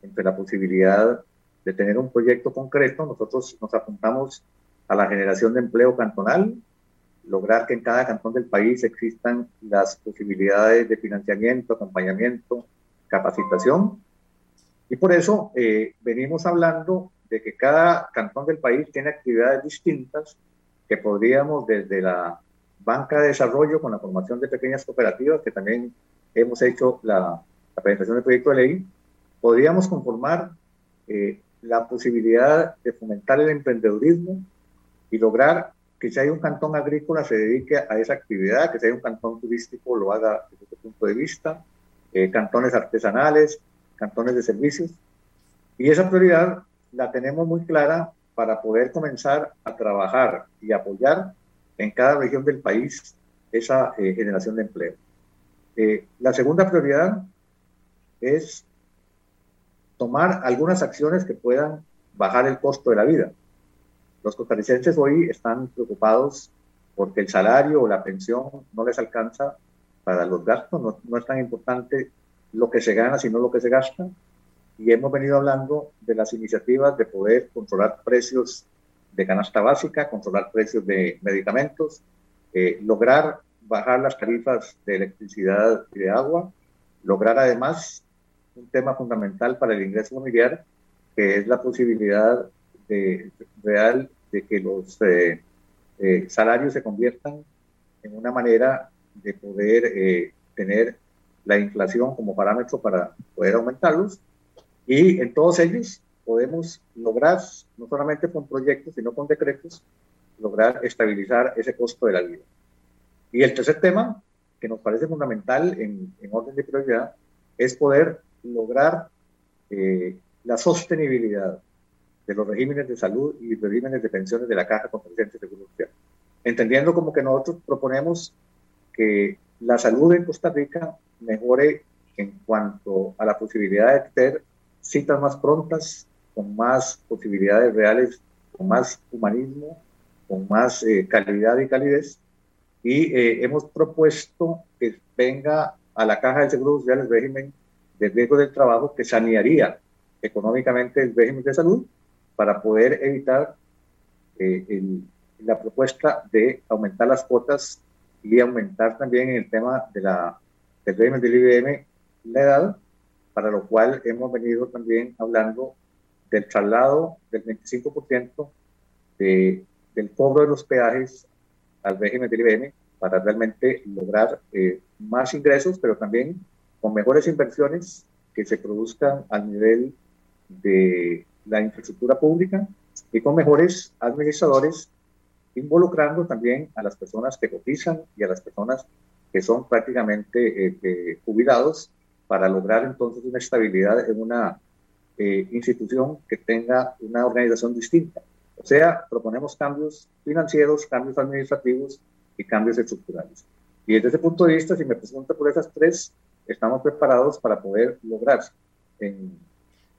Speaker 3: entre la posibilidad de tener un proyecto concreto. Nosotros nos apuntamos a la generación de empleo cantonal, lograr que en cada cantón del país existan las posibilidades de financiamiento, acompañamiento, capacitación. Y por eso eh, venimos hablando de que cada cantón del país tiene actividades distintas que podríamos desde la banca de desarrollo con la formación de pequeñas cooperativas, que también hemos hecho la, presentación del proyecto de ley, podríamos conformar eh, la posibilidad de fomentar el emprendedurismo y lograr que si hay un cantón agrícola se dedique a esa actividad, que si hay un cantón turístico lo haga desde ese punto de vista, eh, cantones artesanales, cantones de servicios. Y esa prioridad la tenemos muy clara para poder comenzar a trabajar y apoyar en cada región del país esa eh, generación de empleo. Eh, la segunda prioridad es tomar algunas acciones que puedan bajar el costo de la vida. Los costarricenses hoy están preocupados porque el salario o la pensión no les alcanza para los gastos, no, es tan importante lo que se gana, sino lo que se gasta. Y hemos venido hablando de las iniciativas de poder controlar precios de canasta básica, controlar precios de medicamentos, eh, lograr bajar las tarifas de electricidad y de agua, lograr además un tema fundamental para el ingreso familiar, que es la posibilidad real de que los eh, eh, salarios se conviertan en una manera de poder eh, tener la inflación como parámetro para poder aumentarlos. Y en todos ellos, podemos lograr, no solamente con proyectos, sino con decretos, lograr estabilizar ese costo de la vida. Y el tercer tema, que nos parece fundamental en, orden de prioridad, es poder lograr la sostenibilidad de los regímenes de salud y regímenes de pensiones de la Caja Costarricense de Seguro Social. Entendiendo como que nosotros proponemos que la salud en Costa Rica mejore en cuanto a la posibilidad de tener citas más prontas, con más posibilidades reales, con más humanismo, con más eh, calidad y calidez. Y eh, hemos propuesto que venga a la Caja de Seguro Social el régimen de riesgo del trabajo que sanearía económicamente el régimen de salud para poder evitar eh, la propuesta de aumentar las cuotas y aumentar también el tema de la, del régimen del IBM la edad, para lo cual hemos venido también hablando del traslado del 25% de, del cobro de los peajes al régimen del IBM para realmente lograr eh, más ingresos, pero también con mejores inversiones que se produzcan al nivel de la infraestructura pública y con mejores administradores, involucrando también a las personas que cotizan y a las personas que son prácticamente eh, eh, jubilados para lograr entonces una estabilidad en una eh, institución que tenga una organización distinta. O sea, proponemos cambios financieros, cambios administrativos y cambios estructurales. Y desde ese punto de vista, si me pregunta por esas tres, estamos preparados para poder lograr en,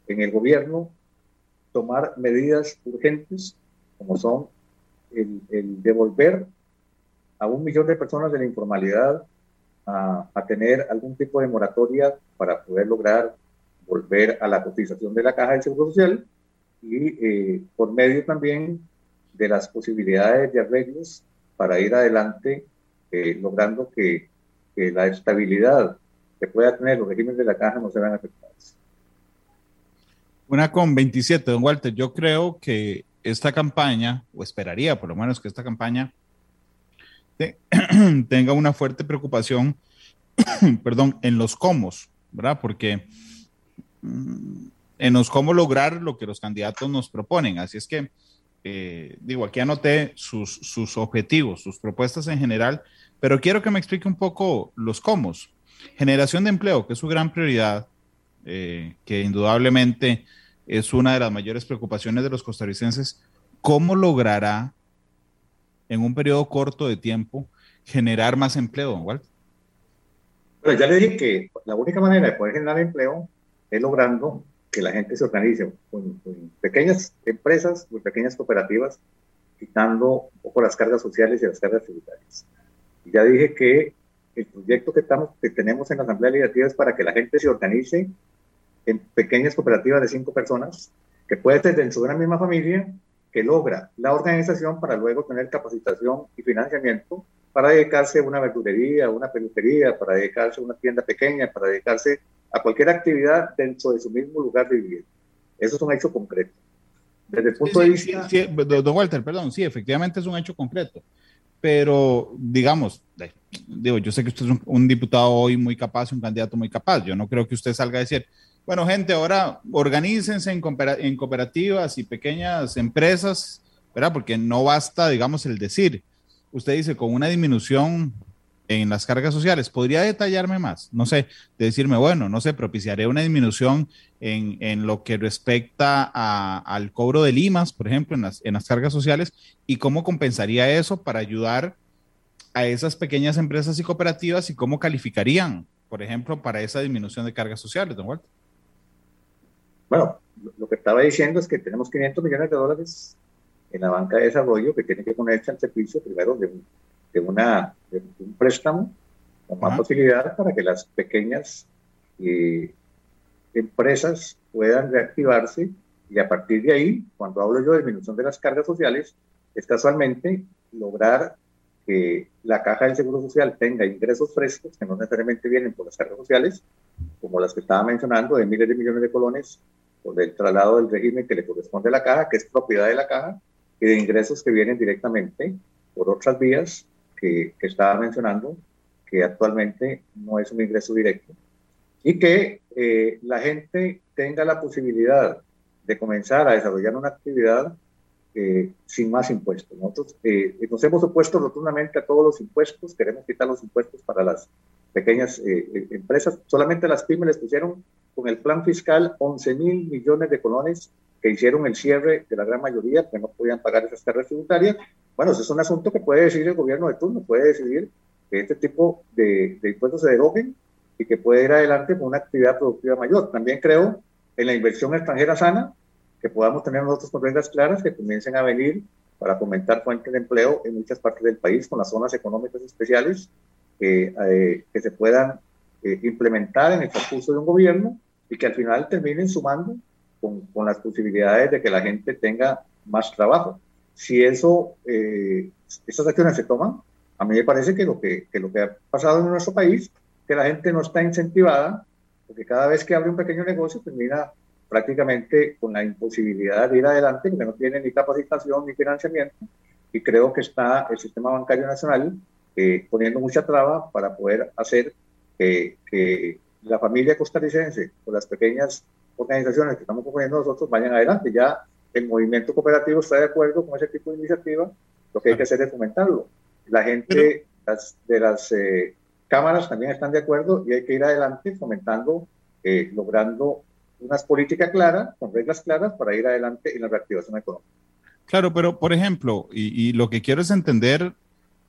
Speaker 3: en el gobierno tomar medidas urgentes, como son el, el devolver a un millón de personas de la informalidad a, tener algún tipo de moratoria para poder lograr volver a la cotización de la caja de seguro social y eh, por medio también de las posibilidades de arreglos para ir adelante eh, logrando que, que, la estabilidad que pueda tener los regímenes de la caja no se vean afectados.
Speaker 2: Una con 27, don Walter, yo creo que esta campaña, o esperaría por lo menos que esta campaña [clears throat] tenga una fuerte preocupación, [clears throat] perdón, en los cómo, ¿verdad? Porque mm, en los cómo lograr lo que los candidatos nos proponen. Así es que, eh, digo, aquí anoté sus, sus objetivos, sus propuestas en general, pero quiero que me explique un poco los cómo. Generación de empleo, que es su gran prioridad, eh, que indudablemente es una de las mayores preocupaciones de los costarricenses. ¿Cómo logrará en un periodo corto de tiempo generar más empleo, Walter?
Speaker 3: Bueno, ya le dije que la única manera de poder generar empleo es logrando que la gente se organice con, pequeñas empresas, con pequeñas cooperativas, quitando un poco las cargas sociales y las cargas tributarias. Ya dije que el proyecto que, estamos, que tenemos en la Asamblea Legislativa es para que la gente se organice en pequeñas cooperativas de cinco personas, que puede ser dentro de una misma familia, que logra la organización para luego tener capacitación y financiamiento para dedicarse a una verdulería, a una peluquería, para dedicarse a una tienda pequeña, para dedicarse a cualquier actividad dentro de su mismo lugar de vivir. Eso es un hecho concreto. Desde el punto de vista...
Speaker 2: Sí, don Walter, perdón, sí, efectivamente es un hecho concreto. Pero, digamos, digo, yo sé que usted es un, diputado hoy muy capaz, un candidato muy capaz. Yo no creo que usted salga a decir, bueno, gente, ahora organícense en, cooperativas y pequeñas empresas, ¿verdad? Porque no basta, digamos, el decir. Usted dice, con una disminución en las cargas sociales, ¿podría detallarme más? No sé, de decirme, bueno, no sé, propiciaré una disminución en, en lo que respecta a, al cobro de limas, por ejemplo, en las, en las cargas sociales, y cómo compensaría eso para ayudar a esas pequeñas empresas y cooperativas y cómo calificarían, por ejemplo, para esa disminución de cargas sociales, don Walter.
Speaker 3: Bueno, lo que estaba diciendo es que tenemos 500 millones de dólares en la banca de desarrollo que tiene que ponerse al servicio primero de, de, una, de un préstamo con más facilidad para que las pequeñas eh, empresas puedan reactivarse y a partir de ahí, cuando hablo yo de disminución de las cargas sociales, es casualmente lograr que la caja del Seguro Social tenga ingresos frescos que no necesariamente vienen por las cargas sociales, como las que estaba mencionando, de miles de millones de colones, por el traslado del régimen que le corresponde a la caja, que es propiedad de la caja, y de ingresos que vienen directamente por otras vías que, que estaba mencionando, que actualmente no es un ingreso directo. Y que eh, la gente tenga la posibilidad de comenzar a desarrollar una actividad eh, sin más impuestos. Nosotros eh, nos hemos opuesto rotundamente a todos los impuestos, queremos quitar los impuestos para las pequeñas eh, empresas. Solamente las pymes les pusieron con el plan fiscal 11 mil millones de colones que hicieron el cierre de la gran mayoría, que no podían pagar esas cargas tributarias. Bueno, ese es un asunto que puede decidir el gobierno de turno, puede decidir que este tipo de, de impuestos se deroguen y que puede ir adelante con una actividad productiva mayor. También creo en la inversión extranjera sana, que podamos tener nosotros con reglas claras que comiencen a venir para fomentar fuentes de empleo en muchas partes del país con las zonas económicas especiales eh, que se puedan eh, implementar en el transcurso de un gobierno y que al final terminen sumando con, con, las posibilidades de que la gente tenga más trabajo. Si eso, eh, esas acciones se toman, a mí me parece que lo que, que lo que ha pasado en nuestro país, que la gente no está incentivada, porque cada vez que abre un pequeño negocio termina prácticamente con la imposibilidad de ir adelante, porque no tiene ni capacitación ni financiamiento, y creo que está el sistema bancario nacional eh, poniendo mucha traba para poder hacer que la familia costarricense o las pequeñas organizaciones que estamos proponiendo nosotros vayan adelante. Ya el movimiento cooperativo está de acuerdo con ese tipo de iniciativa, lo que hay que hacer es fomentarlo. La gente de las eh, cámaras también están de acuerdo y hay que ir adelante fomentando, eh, logrando unas políticas claras, con reglas claras para ir adelante en la reactivación económica.
Speaker 2: Claro, pero por ejemplo, y, y lo que quiero es entender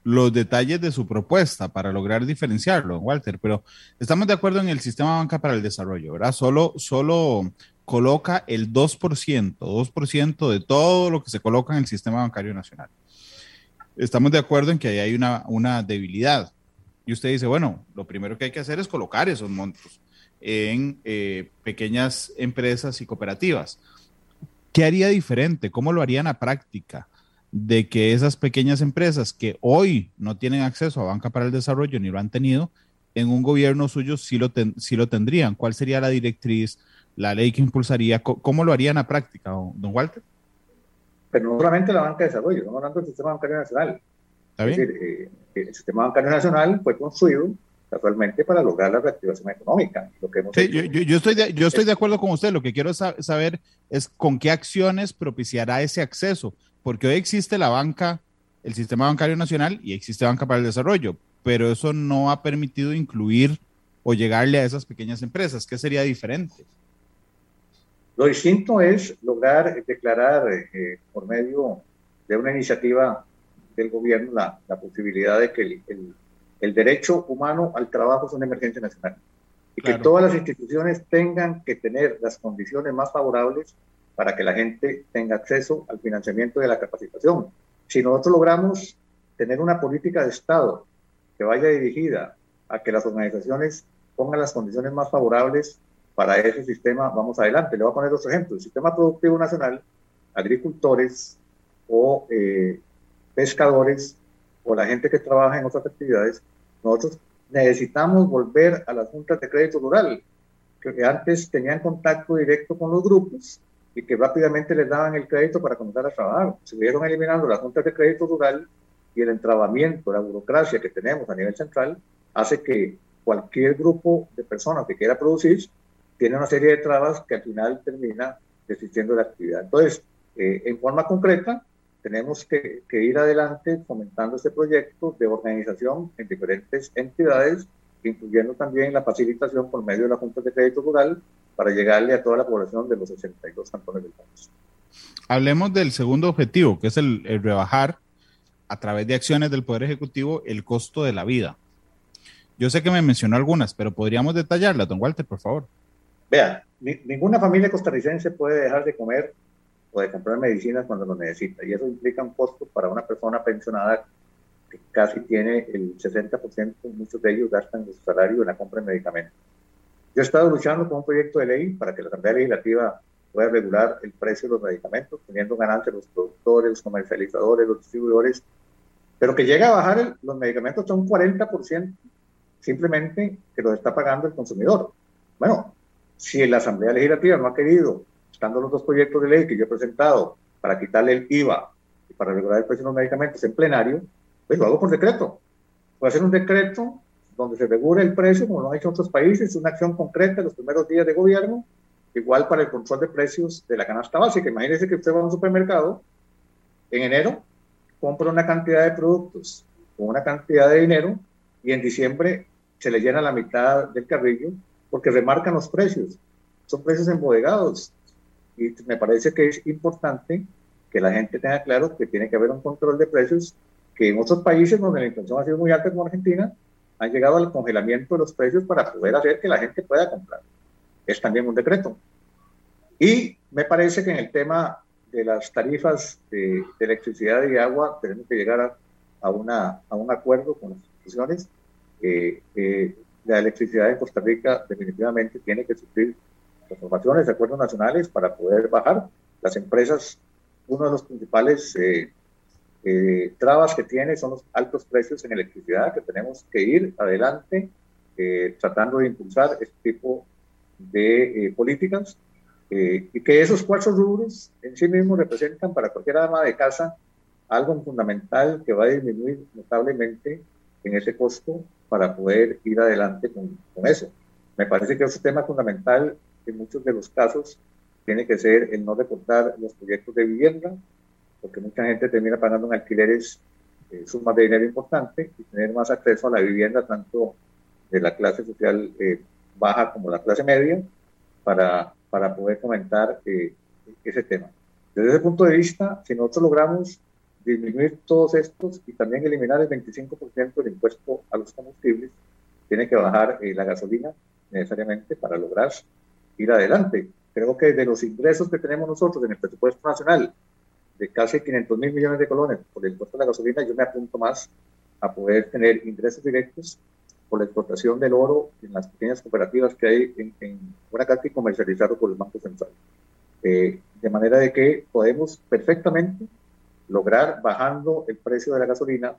Speaker 2: los detalles de su propuesta para lograr diferenciarlo, Walter, pero estamos de acuerdo en el sistema banca para el desarrollo, ¿verdad? Solo, solo coloca el 2%, 2% de todo lo que se coloca en el sistema bancario nacional. Estamos de acuerdo en que ahí hay una, una debilidad. Y usted dice, bueno, lo primero que hay que hacer es colocar esos montos en eh, pequeñas empresas y cooperativas. ¿Qué haría diferente? ¿Cómo lo harían a práctica? De que esas pequeñas empresas que hoy no tienen acceso a banca para el desarrollo ni lo han tenido, en un gobierno suyo sí lo, lo tendrían. ¿Cuál sería la directriz, la ley que impulsaría? ¿Cómo, lo harían a práctica, don Walter?
Speaker 3: Pero no solamente la banca de desarrollo, estamos hablando del sistema bancario nacional. ¿Está bien? Eh, el sistema bancario nacional fue construido casualmente para lograr la reactivación económica. Lo que
Speaker 2: sí, yo, yo, estoy de, yo estoy de acuerdo con usted. Lo que quiero saber es con qué acciones propiciará ese acceso porque hoy existe la banca, el sistema bancario nacional y existe banca para el desarrollo, pero eso no ha permitido incluir o llegarle a esas pequeñas empresas. ¿Qué sería diferente?
Speaker 3: Lo distinto es lograr declarar eh, por medio de una iniciativa del gobierno la, la posibilidad de que el, el, derecho humano al trabajo es una emergencia nacional y que todas las instituciones tengan que tener las condiciones más favorables para que la gente tenga acceso al financiamiento de la capacitación. Si nosotros logramos tener una política de Estado que vaya dirigida a que las organizaciones pongan las condiciones más favorables para ese sistema, vamos adelante. Le voy a poner otro ejemplo. El sistema productivo nacional, agricultores o eh, pescadores o la gente que trabaja en otras actividades, nosotros necesitamos volver a las juntas de crédito rural, que antes tenían contacto directo con los grupos y que rápidamente les daban el crédito para comenzar a trabajar. Se vieron eliminando las juntas de crédito rural y el entrabamiento, la burocracia que tenemos a nivel central, hace que cualquier grupo de personas que quiera producir tiene una serie de trabas que al final termina desistiendo de la actividad. Entonces, eh, en forma concreta, tenemos que, que, ir adelante fomentando este proyecto de organización en diferentes entidades, incluyendo también la facilitación por medio de la Junta de Crédito Rural para llegarle a toda la población de los 82 cantones del país.
Speaker 2: Hablemos del segundo objetivo, que es el, rebajar a través de acciones del Poder Ejecutivo el costo de la vida. Yo sé que me mencionó algunas, pero podríamos detallarlas, don Walter, por favor.
Speaker 3: Vea, ninguna familia costarricense puede dejar de comer o de comprar medicinas cuando lo necesita, y eso implica un costo para una persona pensionada que casi tiene el 60%, muchos de ellos gastan su salario en la compra de medicamentos. Yo he estado luchando con un proyecto de ley para que la Asamblea Legislativa pueda regular el precio de los medicamentos, teniendo ganancias los productores, los comercializadores, los distribuidores, pero que llega a bajar los medicamentos a un 40%, simplemente que los está pagando el consumidor. Bueno, si la Asamblea Legislativa no ha querido, estando los dos proyectos de ley que yo he presentado para quitarle el IVA y para regular el precio de los medicamentos en plenario, pues lo hago por decreto. Voy a hacer un decreto donde se regula el precio, como lo han hecho otros países, una acción concreta en los primeros días de gobierno, igual para el control de precios de la canasta básica. Imagínese que usted va a un supermercado en enero, compra una cantidad de productos con una cantidad de dinero y en diciembre se le llena la mitad del carrillo porque remarcan los precios. Son precios embodegados. Y me parece que es importante que la gente tenga claro que tiene que haber un control de precios que en otros países donde la inflación ha sido muy alta como Argentina, han llegado al congelamiento de los precios para poder hacer que la gente pueda comprar. Es también un decreto. Y me parece que en el tema de las tarifas de, electricidad y agua tenemos que llegar a, una, a un acuerdo con las instituciones. Eh, eh, la electricidad en Costa Rica definitivamente tiene que sufrir transformaciones de acuerdos nacionales para poder bajar. Las empresas, uno de los principales eh, eh, trabas que tiene son los altos precios en electricidad, que tenemos que ir adelante eh, tratando de impulsar este tipo de eh, políticas y que esos cuatro rubros en sí mismos representan para cualquier ama de casa algo fundamental que va a disminuir notablemente en ese costo para poder ir adelante con, con eso. Me parece que ese tema fundamental en muchos de los casos tiene que ser el no reportar los proyectos de vivienda, porque mucha gente termina pagando en alquileres eh, sumas de dinero importante y tener más acceso a la vivienda, tanto de la clase social eh, baja como la clase media, para, para poder comentar eh, ese tema. Desde ese punto de vista, si nosotros logramos disminuir todos estos y también eliminar el 25% del impuesto a los combustibles, tiene que bajar la gasolina necesariamente para lograr ir adelante. Creo que de los ingresos que tenemos nosotros en el presupuesto nacional, de casi 500 mil millones de colones por el impuesto de la gasolina, yo me apunto más a poder tener ingresos directos por la exportación del oro en las pequeñas cooperativas que hay en, en Guanacaste y comercializado por el Banco Central. Eh, de manera de que podemos perfectamente lograr bajando el precio de la gasolina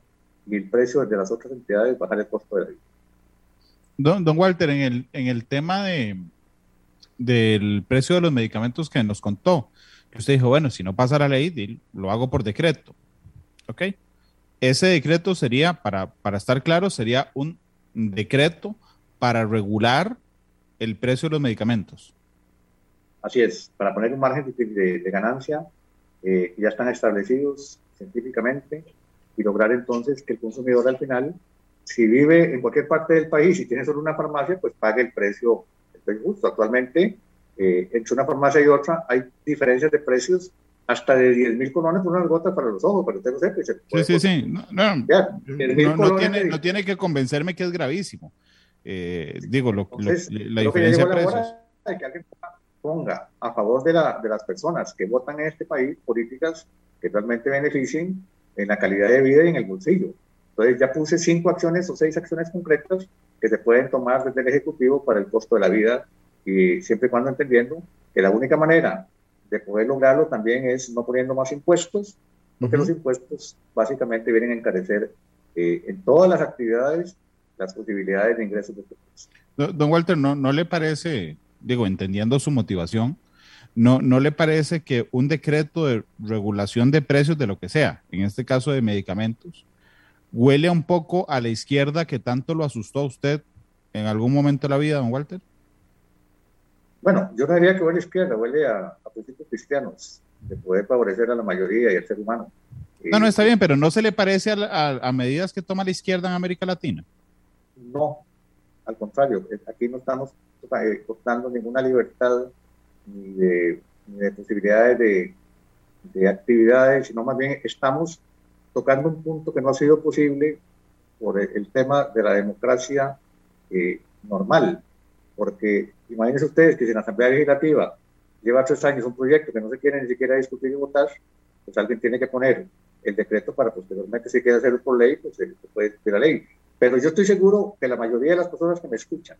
Speaker 3: y el precio de las otras entidades, bajar el costo de la vida.
Speaker 2: Don, don Walter, en el, en el tema de, del precio de los medicamentos que nos contó, usted dijo, bueno, si no pasa la ley, lo hago por decreto. ¿Ok? Ese decreto sería, para, para estar claro, sería un decreto para regular el precio de los medicamentos.
Speaker 3: Así es, para poner un margen de, ganancia eh, que ya están establecidos científicamente y lograr entonces que el consumidor al final, si vive en cualquier parte del país y tiene solo una farmacia, pues pague el precio, el precio justo. Actualmente eh, entre una farmacia y otra hay diferencias de precios hasta de 10 mil colones por unas gotas para los ojos, pero usted lo sepa.
Speaker 2: sí, sí, sí. No, no, tiene, no, tiene, que convencerme que es gravísimo. Eh, digo, lo, la diferencia de precios.
Speaker 3: De que alguien ponga a favor de, la, de las personas que votan en este país políticas que realmente beneficien en la calidad de vida y en el bolsillo. Entonces ya puse cinco acciones o seis acciones concretas que se pueden tomar desde el Ejecutivo para el costo de la vida y siempre y cuando entendiendo que la única manera de poder lograrlo también es no poniendo más impuestos, porque los impuestos básicamente vienen a encarecer eh, en todas las actividades las posibilidades de ingresos de este
Speaker 2: Don Walter, ¿no, ¿no le parece, digo, entendiendo su motivación, no, ¿no le parece que un decreto de regulación de precios de lo que sea, en este caso de medicamentos, huele un poco a la izquierda que tanto lo asustó a usted en algún momento de la vida, don Walter?
Speaker 3: Bueno, yo no diría que huele a izquierda, huele a, principios cristianos, de poder favorecer a la mayoría y al ser humano.
Speaker 2: No, no, está bien, pero ¿no se le parece a, medidas que toma la izquierda en América Latina?
Speaker 3: No, al contrario, aquí no estamos eh, cortando ninguna libertad ni de, posibilidades de, de, actividades, sino más bien estamos tocando un punto que no ha sido posible por el, tema de la democracia eh, normal, porque imagínense ustedes que si en la Asamblea Legislativa lleva tres años un proyecto que no se quiere ni siquiera discutir y votar, pues alguien tiene que poner el decreto para posteriormente si quiere hacerlo por ley, pues se puede discutir la ley. Pero yo estoy seguro que la mayoría de las personas que me escuchan,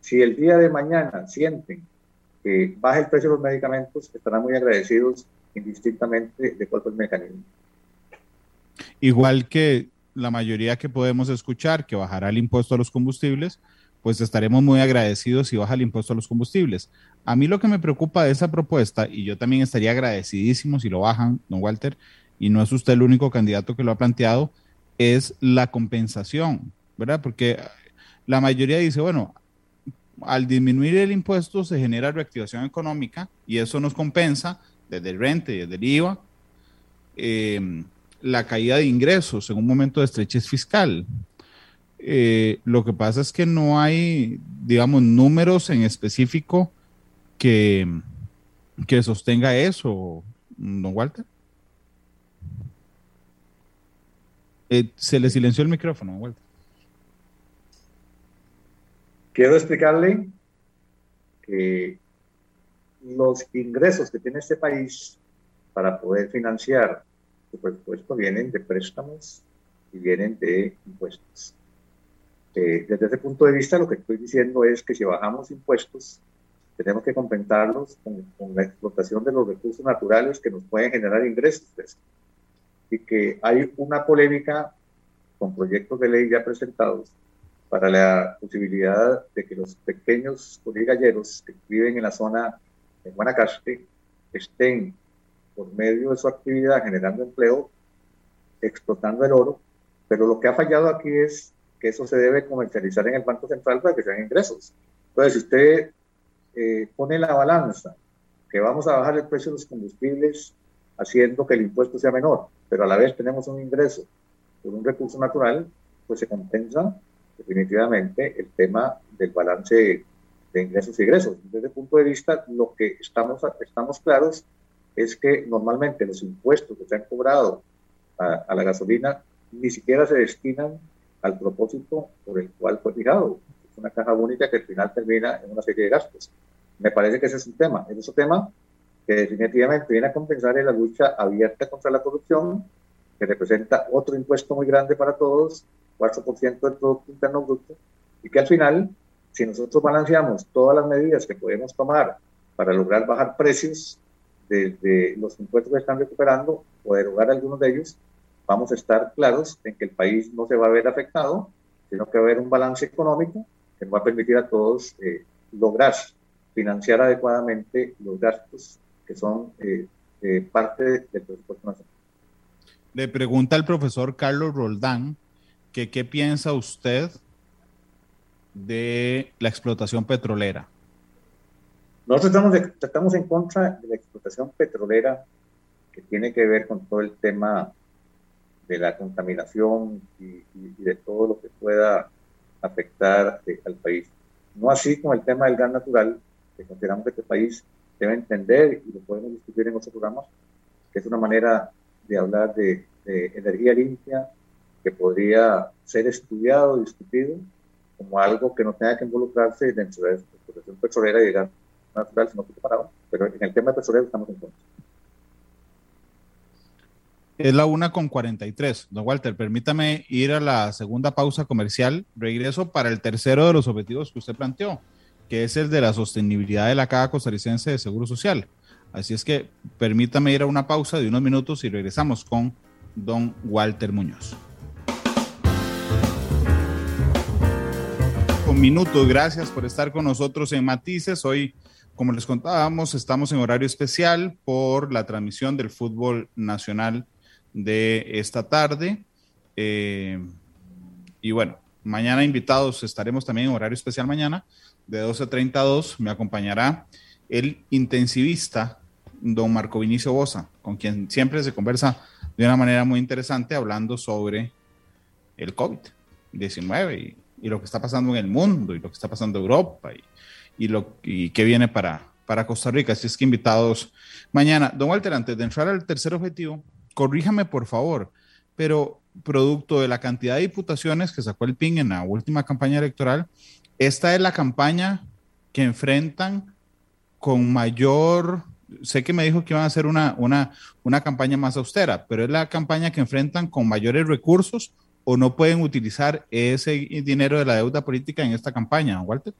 Speaker 3: si el día de mañana sienten que baja el precio de los medicamentos, estarán muy agradecidos indistintamente de cuál fue el mecanismo.
Speaker 2: Igual que la mayoría que podemos escuchar que bajará el impuesto a los combustibles, pues estaremos muy agradecidos si baja el impuesto a los combustibles. A mí lo que me preocupa de esa propuesta, y yo también estaría agradecidísimo si lo bajan, don Walter, y no es usted el único candidato que lo ha planteado, es la compensación, ¿verdad? Porque la mayoría dice, bueno, al disminuir el impuesto se genera reactivación económica y eso nos compensa desde el rente y desde el IVA em, la caída de ingresos en un momento de estrechez fiscal. Eh, lo que pasa es que no hay, digamos, números en específico que, que sostenga eso, don Walter. Eh, se le silenció el micrófono, Walter.
Speaker 3: Quiero explicarle que los ingresos que tiene este país para poder financiar su presupuesto vienen de préstamos y vienen de impuestos. Eh, desde ese punto de vista, lo que estoy diciendo es que si bajamos impuestos, tenemos que compensarlos con, la explotación de los recursos naturales que nos pueden generar ingresos. Y que hay una polémica con proyectos de ley ya presentados para la posibilidad de que los pequeños galleros que viven en la zona de Guanacaste estén por medio de su actividad generando empleo, explotando el oro, pero lo que ha fallado aquí es que eso se debe comercializar en el Banco Central para que sean ingresos. Entonces, si usted eh, pone la balanza que vamos a bajar el precio de los combustibles haciendo que el impuesto sea menor, pero a la vez tenemos un ingreso por un recurso natural, pues se compensa definitivamente el tema del balance de ingresos y egresos. Desde ese punto de vista, lo que estamos, estamos claros es que normalmente los impuestos que se han cobrado a, la gasolina ni siquiera se destinan al propósito por el cual fue fijado. Es una caja única que al final termina en una serie de gastos. Me parece que ese es un tema. Es otro tema que definitivamente viene a compensar en la lucha abierta contra la corrupción, que representa otro impuesto muy grande para todos, 4% del Producto Interno Bruto, y que al final, si nosotros balanceamos todas las medidas que podemos tomar para lograr bajar precios de, los impuestos que están recuperando o derogar algunos de ellos, vamos a estar claros en que el país no se va a ver afectado, sino que va a haber un balance económico que nos va a permitir a todos eh, lograr financiar adecuadamente los gastos que son eh, eh, parte del presupuesto nacional.
Speaker 2: Le pregunta el profesor Carlos Roldán que qué piensa usted de la explotación petrolera.
Speaker 3: Nosotros estamos, estamos en contra de la explotación petrolera que tiene que ver con todo el tema de la contaminación y, de todo lo que pueda afectar eh, al país. No así con el tema del gas natural, que consideramos que este país debe entender, y lo podemos discutir en otros programas, que es una manera de hablar de energía limpia, que podría ser estudiado, discutido, como algo que no tenga que involucrarse dentro de la explotación petrolera y gas natural, sino que separado. Pero en el tema petrolero estamos en contra.
Speaker 2: Es la una con 43. Don Walter, permítame ir a la segunda pausa comercial. Regreso para el tercero de los objetivos que usted planteó, que es el de la sostenibilidad de la Caja Costarricense de Seguro Social. Así es que permítame ir a una pausa de unos minutos y regresamos con don Walter Muñoz. minutos. Gracias por estar con nosotros en Matices. Hoy, como les contábamos, estamos en horario especial por la transmisión del fútbol nacional de esta tarde. Eh, y bueno, mañana invitados estaremos también en horario especial mañana, de 12.30 a 2. Me acompañará el intensivista don Marco Vinicio Bosa, con quien siempre se conversa de una manera muy interesante hablando sobre el COVID-19 y y lo que está pasando en el mundo y lo que está pasando en Europa y, y lo y qué viene para, para Costa Rica. Así es que invitados mañana. Don Walter, antes de entrar al tercer objetivo, corríjame por favor, pero producto de la cantidad de diputaciones que sacó el PIN en la última campaña electoral, esta es la campaña que enfrentan con mayor, sé que me dijo que iban a hacer una, una, una campaña más austera, pero es la campaña que enfrentan con mayores recursos o no pueden utilizar ese dinero de la deuda política en esta campaña, Walter?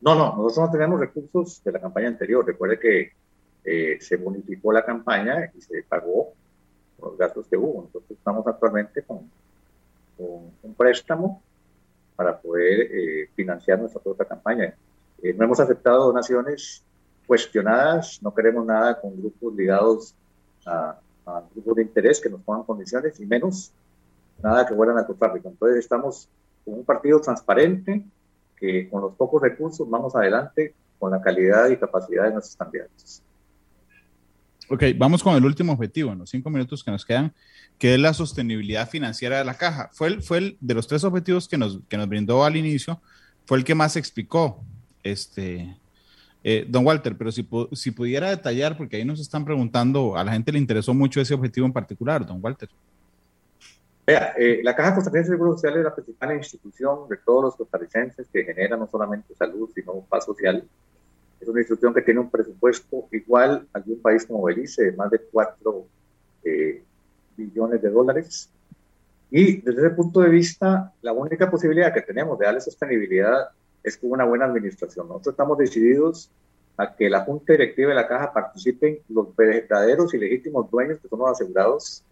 Speaker 3: No, no, nosotros no tenemos recursos de la campaña anterior. Recuerde que eh, se bonificó la campaña y se pagó los gastos que hubo. Nosotros estamos actualmente con, un préstamo para poder eh, financiar nuestra propia campaña. Eh, no hemos aceptado donaciones cuestionadas, no queremos nada con grupos ligados a, a grupos de interés que nos pongan condiciones y menos nada que vuelan a Rica. Entonces estamos con un partido transparente que con los pocos recursos vamos adelante con la calidad y capacidad de nuestros candidatos.
Speaker 2: Ok, vamos con el último objetivo en los cinco minutos que nos quedan, que es la sostenibilidad financiera de la caja. Fue el, fue el de los tres objetivos que nos, que nos brindó al inicio, fue el que más explicó este, eh, don Walter, pero si, si pudiera detallar, porque ahí nos están preguntando, a la gente le interesó mucho ese objetivo en particular, don Walter.
Speaker 3: Vea, eh, la Caja Costarricense de Seguro Social es la principal institución de todos los costarricenses que genera no solamente salud, sino paz social. Es una institución que tiene un presupuesto igual al de un país como Belice, de más de 4 eh, billones de dólares. Y desde ese punto de vista, la única posibilidad que tenemos de darle sostenibilidad es con una buena administración. Nosotros estamos decididos a que la Junta Directiva de la Caja participen los verdaderos y legítimos dueños, que son los asegurados,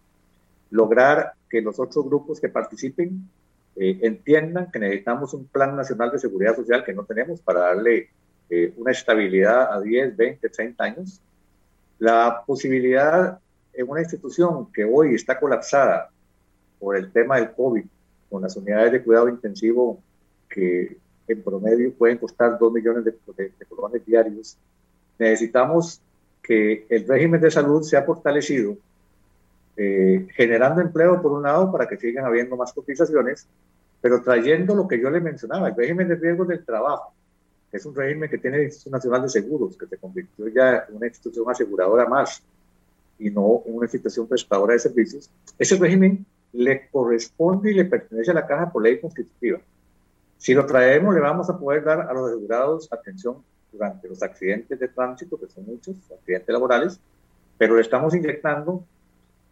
Speaker 3: lograr que los otros grupos que participen eh, entiendan que necesitamos un plan nacional de seguridad social que no tenemos para darle eh, una estabilidad a 10, 20, 30 años. La posibilidad en una institución que hoy está colapsada por el tema del COVID, con las unidades de cuidado intensivo que en promedio pueden costar 2 millones de, colones diarios, necesitamos que el régimen de salud sea fortalecido, eh, generando empleo por un lado para que sigan habiendo más cotizaciones, pero trayendo lo que yo le mencionaba, el régimen de riesgos del trabajo, es un régimen que tiene el Instituto Nacional de Seguros, que se convirtió ya en una institución aseguradora más y no en una institución prestadora de servicios. Ese régimen le corresponde y le pertenece a la caja por ley constitutiva. Si lo traemos, le vamos a poder dar a los asegurados atención durante los accidentes de tránsito, que son muchos, accidentes laborales, pero le estamos inyectando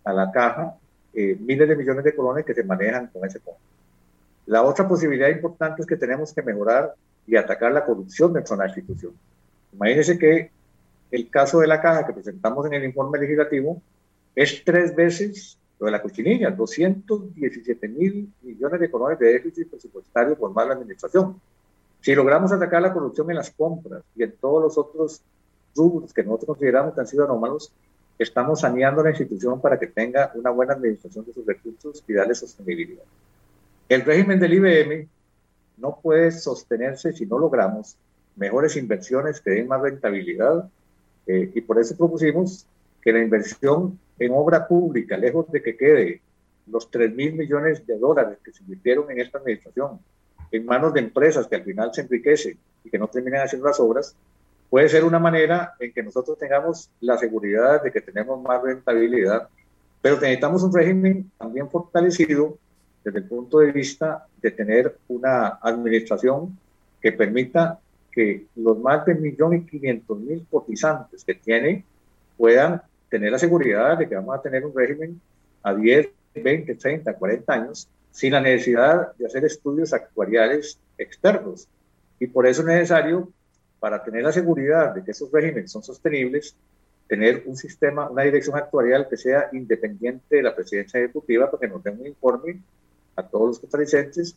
Speaker 3: a la caja eh, miles de millones de colones que se manejan con ese fondo. La otra posibilidad importante es que tenemos que mejorar y atacar la corrupción dentro de la institución. Imagínense que el caso de la caja que presentamos en el informe legislativo es tres veces lo de la cochinilla, 217 mil millones de colones de déficit presupuestario por mala administración. Si logramos atacar la corrupción en las compras y en todos los otros rubros que nosotros consideramos que han sido anómalos, estamos saneando la institución para que tenga una buena administración de sus recursos y darle sostenibilidad. El régimen del IBM no puede sostenerse si no logramos mejores inversiones que den más rentabilidad eh, y por eso propusimos que la inversión en obra pública, lejos de que quede los 3 mil millones de dólares que se invirtieron en esta administración en manos de empresas que al final se enriquecen y que no terminan haciendo las obras, puede ser una manera en que nosotros tengamos la seguridad de que tenemos más rentabilidad, pero necesitamos un régimen también fortalecido desde el punto de vista de tener una administración que permita que los más de 1.500.000 cotizantes que tiene puedan tener la seguridad de que vamos a tener un régimen a 10, 20, 30, 40 años sin la necesidad de hacer estudios actuariales externos. Y por eso es necesario, para tener la seguridad de que esos regímenes son sostenibles, tener un sistema, una dirección actuarial que sea independiente de la presidencia ejecutiva para que nos den un informe a todos los costarricenses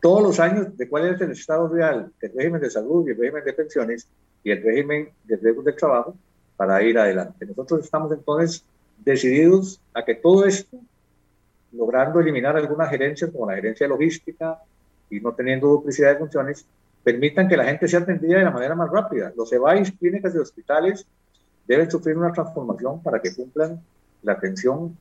Speaker 3: todos los años de cuál es el estado real del régimen de salud y el régimen de pensiones y el régimen de riesgos del trabajo para ir adelante. Nosotros estamos entonces decididos a que todo esto, logrando eliminar algunas gerencias como la gerencia logística y no teniendo duplicidad de funciones, permitan que la gente sea atendida de la manera más rápida. Los EBAIS, clínicas y hospitales deben sufrir una transformación para que cumplan la atención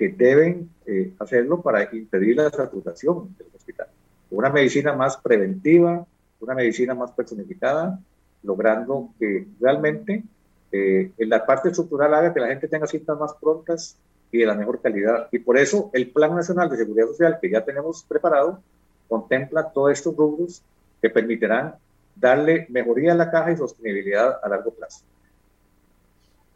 Speaker 3: que deben eh, hacerlo para impedir la saturación del hospital. Una medicina más preventiva, una medicina más personificada, logrando que realmente eh, en la parte estructural haga que la gente tenga citas más prontas y de la mejor calidad. Y por eso el Plan Nacional de Seguridad Social que ya tenemos preparado contempla todos estos rubros que permitirán darle mejoría a la caja y sostenibilidad a largo plazo.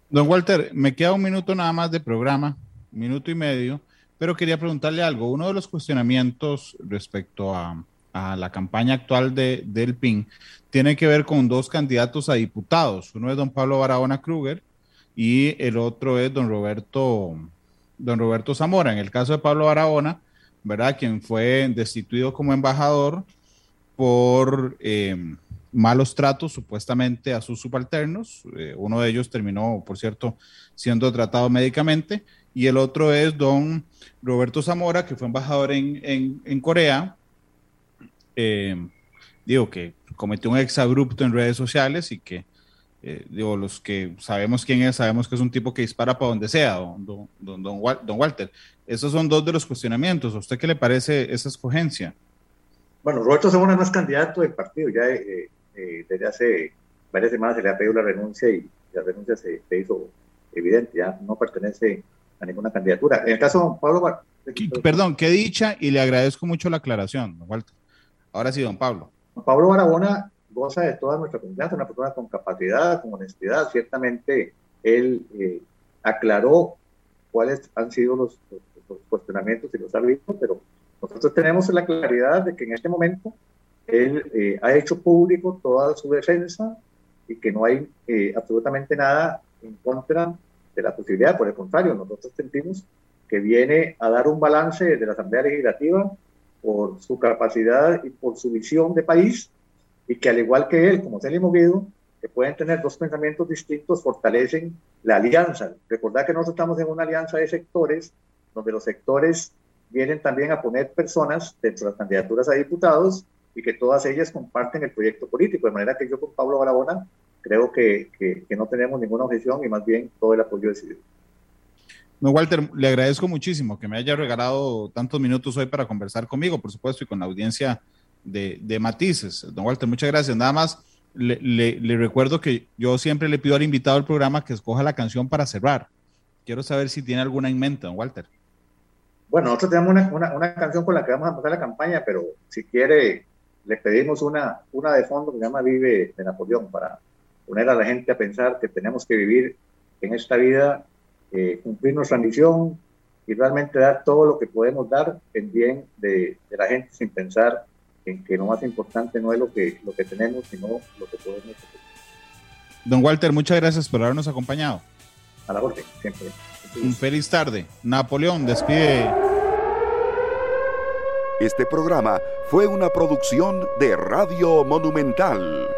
Speaker 2: Don Walter, me queda un minuto nada más de programa, minuto y medio, pero quería preguntarle algo. Uno de los cuestionamientos respecto a, la campaña actual de, del PIN tiene que ver con dos candidatos a diputados. Uno es don Pablo Barahona Kruger y el otro es don Roberto, don Roberto Zamora. En el caso de Pablo Barahona, ¿verdad? Quien fue destituido como embajador por eh, malos tratos supuestamente a sus subalternos. Eh, uno de ellos terminó, por cierto, siendo tratado médicamente. Y el otro es don Roberto Zamora, que fue embajador en, en, Corea, eh, digo, que cometió un exabrupto en redes sociales y que, eh, digo, los que sabemos quién es, sabemos que es un tipo que dispara para donde sea, don, don, don, don Walter. Esos son dos de los cuestionamientos. ¿A usted qué le parece esa escogencia?
Speaker 3: Bueno, Roberto Zamora no es candidato del partido, ya eh, eh, desde hace varias semanas se le ha pedido la renuncia y la renuncia se, hizo evidente, ya no pertenece a ninguna candidatura. En el caso de Pablo...
Speaker 2: Perdón, qué dicha y le agradezco mucho la aclaración, don Walter. Ahora sí, don Pablo.
Speaker 3: Pablo Barahona goza de toda nuestra confianza, una persona con capacidad, con honestidad. Ciertamente él eh, aclaró cuáles han sido los, cuestionamientos y los ha visto, pero nosotros tenemos la claridad de que en este momento él eh, ha hecho público toda su defensa y que no hay eh, absolutamente nada en contra de la posibilidad. Por el contrario, nosotros sentimos que viene a dar un balance de la Asamblea Legislativa por su capacidad y por su visión de país y que al igual que él, como Celio Moguido, que pueden tener dos pensamientos distintos, fortalecen la alianza. Recordad que nosotros estamos en una alianza de sectores donde los sectores vienen también a poner personas dentro de las candidaturas a diputados y que todas ellas comparten el proyecto político, de manera que yo con Pablo Barahona creo que, que, no tenemos ninguna objeción y más bien todo el apoyo decidido.
Speaker 2: No, Walter, le agradezco muchísimo que me haya regalado tantos minutos hoy para conversar conmigo, por supuesto, y con la audiencia de, de Matices. Don Walter, muchas gracias. Nada más le, le, recuerdo que yo siempre le pido al invitado del programa que escoja la canción para cerrar. Quiero saber si tiene alguna en mente, don Walter.
Speaker 3: Bueno, nosotros tenemos una, una, una canción con la que vamos a empezar la campaña, pero si quiere le pedimos una, una de fondo que se llama Vive de Napoleón para poner a la gente a pensar que tenemos que vivir en esta vida, eh, cumplir nuestra misión y realmente dar todo lo que podemos dar en bien de, de, la gente sin pensar en que lo más importante no es lo que, lo que tenemos, sino lo que podemos hacer.
Speaker 2: Don Walter, muchas gracias por habernos acompañado.
Speaker 3: A la orden, siempre.
Speaker 2: Un feliz tarde. Napoleón, despide
Speaker 1: este programa fue una producción de Radio Monumental.